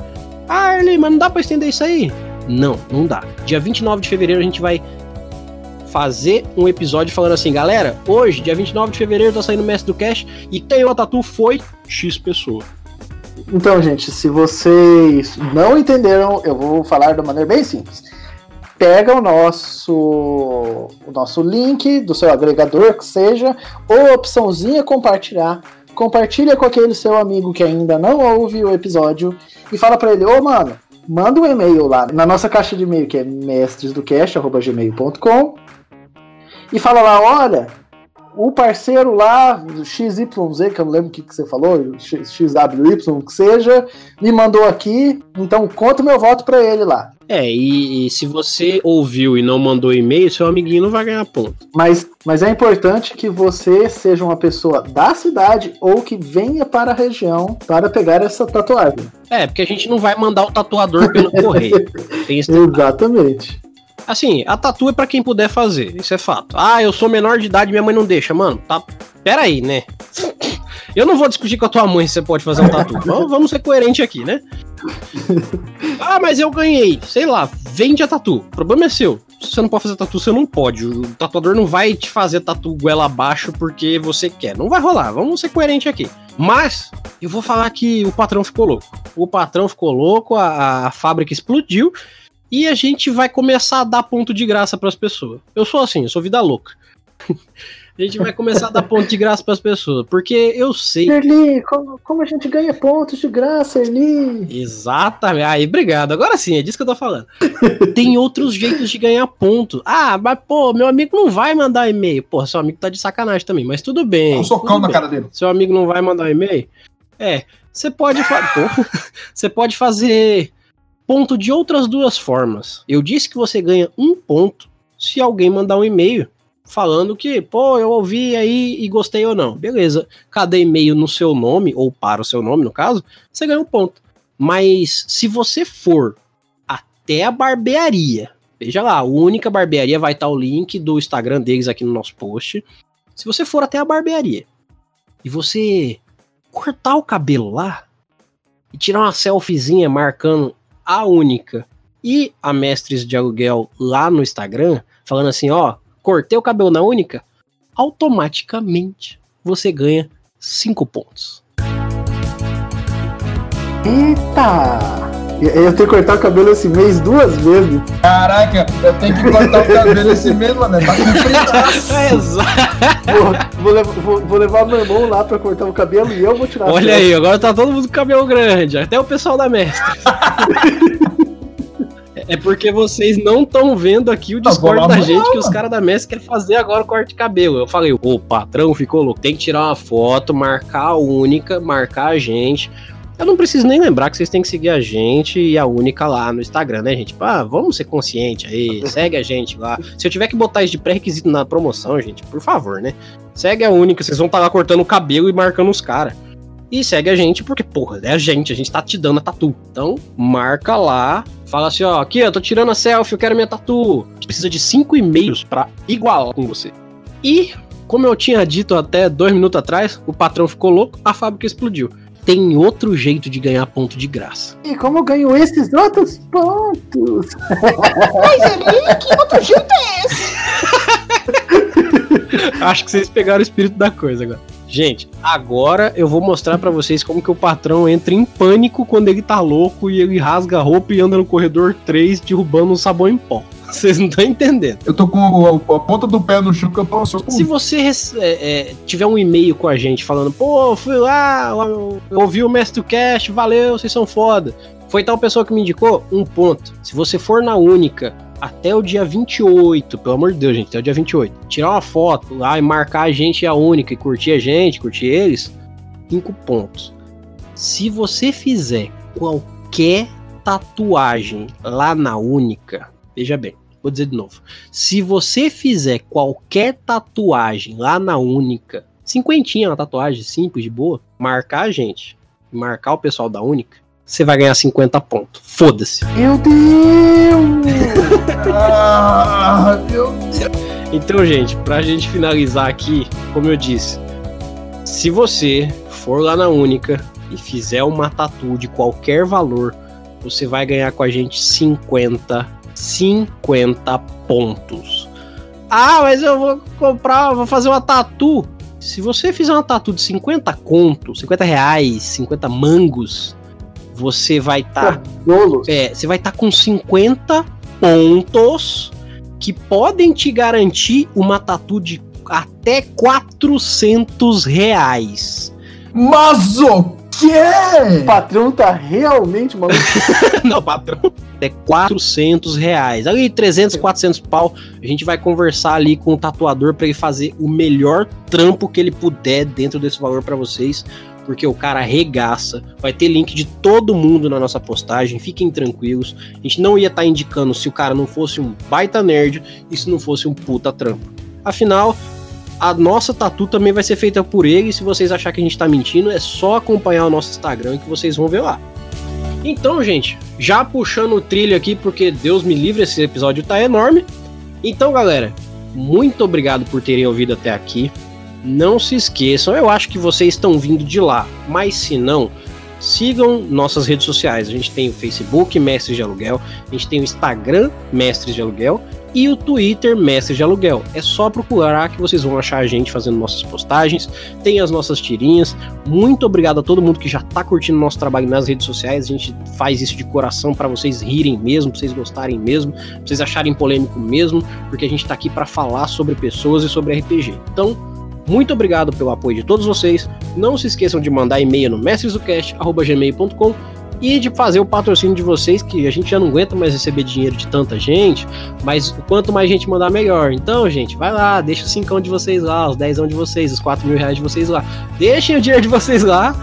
Ah, Erli, mas não dá para estender isso aí? Não, não dá. Dia 29 de fevereiro a gente vai fazer um episódio falando assim, galera, hoje, dia 29 de fevereiro, tá saindo o Mestre do Cash e quem o tatu foi X pessoa. Então, gente, se vocês não entenderam, eu vou falar de maneira bem simples. Pega o nosso, o nosso link do seu agregador, que seja, ou opçãozinha compartilhar. Compartilha com aquele seu amigo que ainda não ouve o episódio e fala para ele, ô oh, mano, manda um e-mail lá na nossa caixa de e-mail que é mestresdocast.gmail.com e fala lá, olha, o parceiro lá, XYZ, que eu não lembro o que, que você falou, XWY, que seja, me mandou aqui, então conta meu voto para ele lá. É, e, e, se você ouviu e não mandou e-mail, seu amiguinho não vai ganhar ponto. Mas, mas é importante que você seja uma pessoa da cidade ou que venha para a região para pegar essa tatuagem. É, porque a gente não vai mandar o tatuador pelo correio. <laughs> Exatamente. Assim, a tatu é para quem puder fazer, isso é fato. Ah, eu sou menor de idade, minha mãe não deixa. Mano, tá. Pera aí, né? <coughs> Eu não vou discutir com a tua mãe se você pode fazer um tatu. <laughs> vamos ser coerente aqui, né? <laughs> ah, mas eu ganhei. Sei lá, vende a tatu. O problema é seu. Se você não pode fazer tatu, você não pode. O tatuador não vai te fazer tatu goela abaixo porque você quer. Não vai rolar. Vamos ser coerente aqui. Mas eu vou falar que o patrão ficou louco. O patrão ficou louco, a, a fábrica explodiu e a gente vai começar a dar ponto de graça para as pessoas. Eu sou assim, eu sou vida louca. <laughs> a gente vai começar a dar ponto de graça para as pessoas, porque eu sei. Erli, como, como, a gente ganha pontos de graça, Erli? Exatamente. Aí, obrigado. Agora sim, é disso que eu tô falando. Tem outros jeitos de ganhar ponto. Ah, mas pô, meu amigo não vai mandar e-mail. Pô, seu amigo tá de sacanagem também, mas tudo bem. Um socão na cara dele. Seu amigo não vai mandar e-mail? É, você pode, fa... <laughs> você pode fazer ponto de outras duas formas. Eu disse que você ganha um ponto se alguém mandar um e-mail falando que, pô, eu ouvi aí e gostei ou não. Beleza. Cada e-mail no seu nome, ou para o seu nome, no caso, você ganha um ponto. Mas se você for até a barbearia, veja lá, a única barbearia vai estar o link do Instagram deles aqui no nosso post. Se você for até a barbearia e você cortar o cabelo lá e tirar uma selfiezinha marcando a única e a Mestres de Aluguel lá no Instagram, falando assim, ó, cortei o cabelo na única, automaticamente você ganha 5 pontos. Eita! Eu tenho que cortar o cabelo esse mês duas vezes. Caraca, eu tenho que cortar o cabelo esse mês, mano. Tá é <laughs> exato. Vou, vou, vou, vou, levar meu irmão lá pra cortar o cabelo e eu vou tirar Olha aí, agora tá todo mundo com cabelo grande, até o pessoal da mestre. <laughs> É porque vocês não estão vendo aqui o Discord da gente que os caras da Messi querem fazer agora o corte de cabelo. Eu falei, o patrão ficou louco. Tem que tirar uma foto, marcar a única, marcar a gente. Eu não preciso nem lembrar que vocês têm que seguir a gente e a única lá no Instagram, né, gente? Ah, vamos ser consciente aí, <laughs> segue a gente lá. Se eu tiver que botar isso de pré-requisito na promoção, gente, por favor, né? Segue a única, vocês vão estar tá lá cortando o cabelo e marcando os caras. E segue a gente, porque, porra, é a gente, a gente tá te dando a tatu. Então, marca lá, fala assim, ó, aqui, eu tô tirando a selfie, eu quero minha tatu. A gente precisa de cinco e-mails pra igualar com você. E, como eu tinha dito até dois minutos atrás, o patrão ficou louco, a fábrica explodiu. Tem outro jeito de ganhar ponto de graça. E como eu ganho esses outros pontos? Mas ali, que outro jeito é esse? <laughs> Acho que vocês pegaram o espírito da coisa agora. Gente, agora eu vou mostrar para vocês como que o patrão entra em pânico quando ele tá louco e ele rasga a roupa e anda no corredor 3 derrubando um sabão em pó. <laughs> Vocês não estão entendendo. Eu tô com a, a, ponta do pé no chão que eu tô Se você é, é, tiver um e-mail com a gente falando, pô, fui lá, eu ouvi o Mestre Cast, valeu, vocês são foda. Foi tal pessoa que me indicou, um ponto. Se você for na única até o dia 28, pelo amor de Deus, gente, até o dia 28. Tirar uma foto lá e marcar a gente a única e curtir a gente, curtir eles, 5 pontos. Se você fizer qualquer tatuagem lá na única, veja bem, vou dizer de novo. Se você fizer qualquer tatuagem lá na única, cinquentinha, uma tatuagem simples, de boa, marcar a gente, marcar o pessoal da única, você vai ganhar 50 pontos. Foda-se. Meu Deus! ah, meu Deus! Então, gente, pra gente finalizar aqui, como eu disse, se você for lá na Única e fizer uma tatu de qualquer valor, você vai ganhar com a gente 50, 50 pontos. Ah, mas eu vou comprar, vou fazer uma tatu. Se você fizer uma tatu de 50 contos, 50 reais, 50 mangos, você vai estar. Tá, é, você vai estar tá com 50 pontos que podem te garantir uma tatu de até 400 reais. Mas o Que é? O patrão tá realmente maluco. <laughs> Não, patrão. É 400 reais. Ali, 300, 400 pau. A gente vai conversar ali com o tatuador para ele fazer o melhor trampo que ele puder dentro desse valor para vocês. Porque o cara arregaça. Vai ter link de todo mundo na nossa postagem. Fiquem tranquilos. A gente não ia estar tá indicando se o cara não fosse um baita nerd e se não fosse um puta trampo. Afinal, a nossa tatu também vai ser feita por ele. Se vocês acharem que a gente tá mentindo, é só acompanhar o nosso Instagram que vocês vão ver lá. Então, gente, já puxando o trilho aqui, porque Deus me livre, esse episódio tá enorme. Então, galera, muito obrigado por terem ouvido até aqui. Não se esqueçam, eu acho que vocês estão vindo de lá, mas se não, sigam nossas redes sociais. A gente tem o Facebook Mestres de Aluguel, a gente tem o Instagram Mestres de Aluguel e o Twitter Mestre de Aluguel. É só procurar que vocês vão achar a gente fazendo nossas postagens, tem as nossas tirinhas. Muito obrigado a todo mundo que já está curtindo nosso trabalho nas redes sociais. A gente faz isso de coração para vocês rirem mesmo, para vocês gostarem mesmo, para vocês acharem polêmico mesmo, porque a gente está aqui para falar sobre pessoas e sobre RPG. Então, muito obrigado pelo apoio de todos vocês. Não se esqueçam de mandar e-mail no mestresdocast@gmail.com e de fazer o patrocínio de vocês, que a gente já não aguenta mais receber dinheiro de tanta gente, mas quanto mais gente mandar, melhor. Então, gente, vai lá, deixa o 5 de vocês lá, os 10 de vocês, os 4 mil reais de vocês lá. Deixem o dinheiro de vocês lá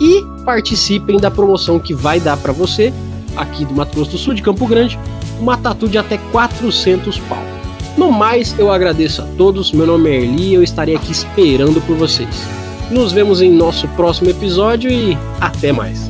e participem da promoção que vai dar para você, aqui do Mato Grosso do Sul, de Campo Grande, uma tatu de até 400 pau. No mais, eu agradeço a todos. Meu nome é Erli e eu estarei aqui esperando por vocês. Nos vemos em nosso próximo episódio e até mais.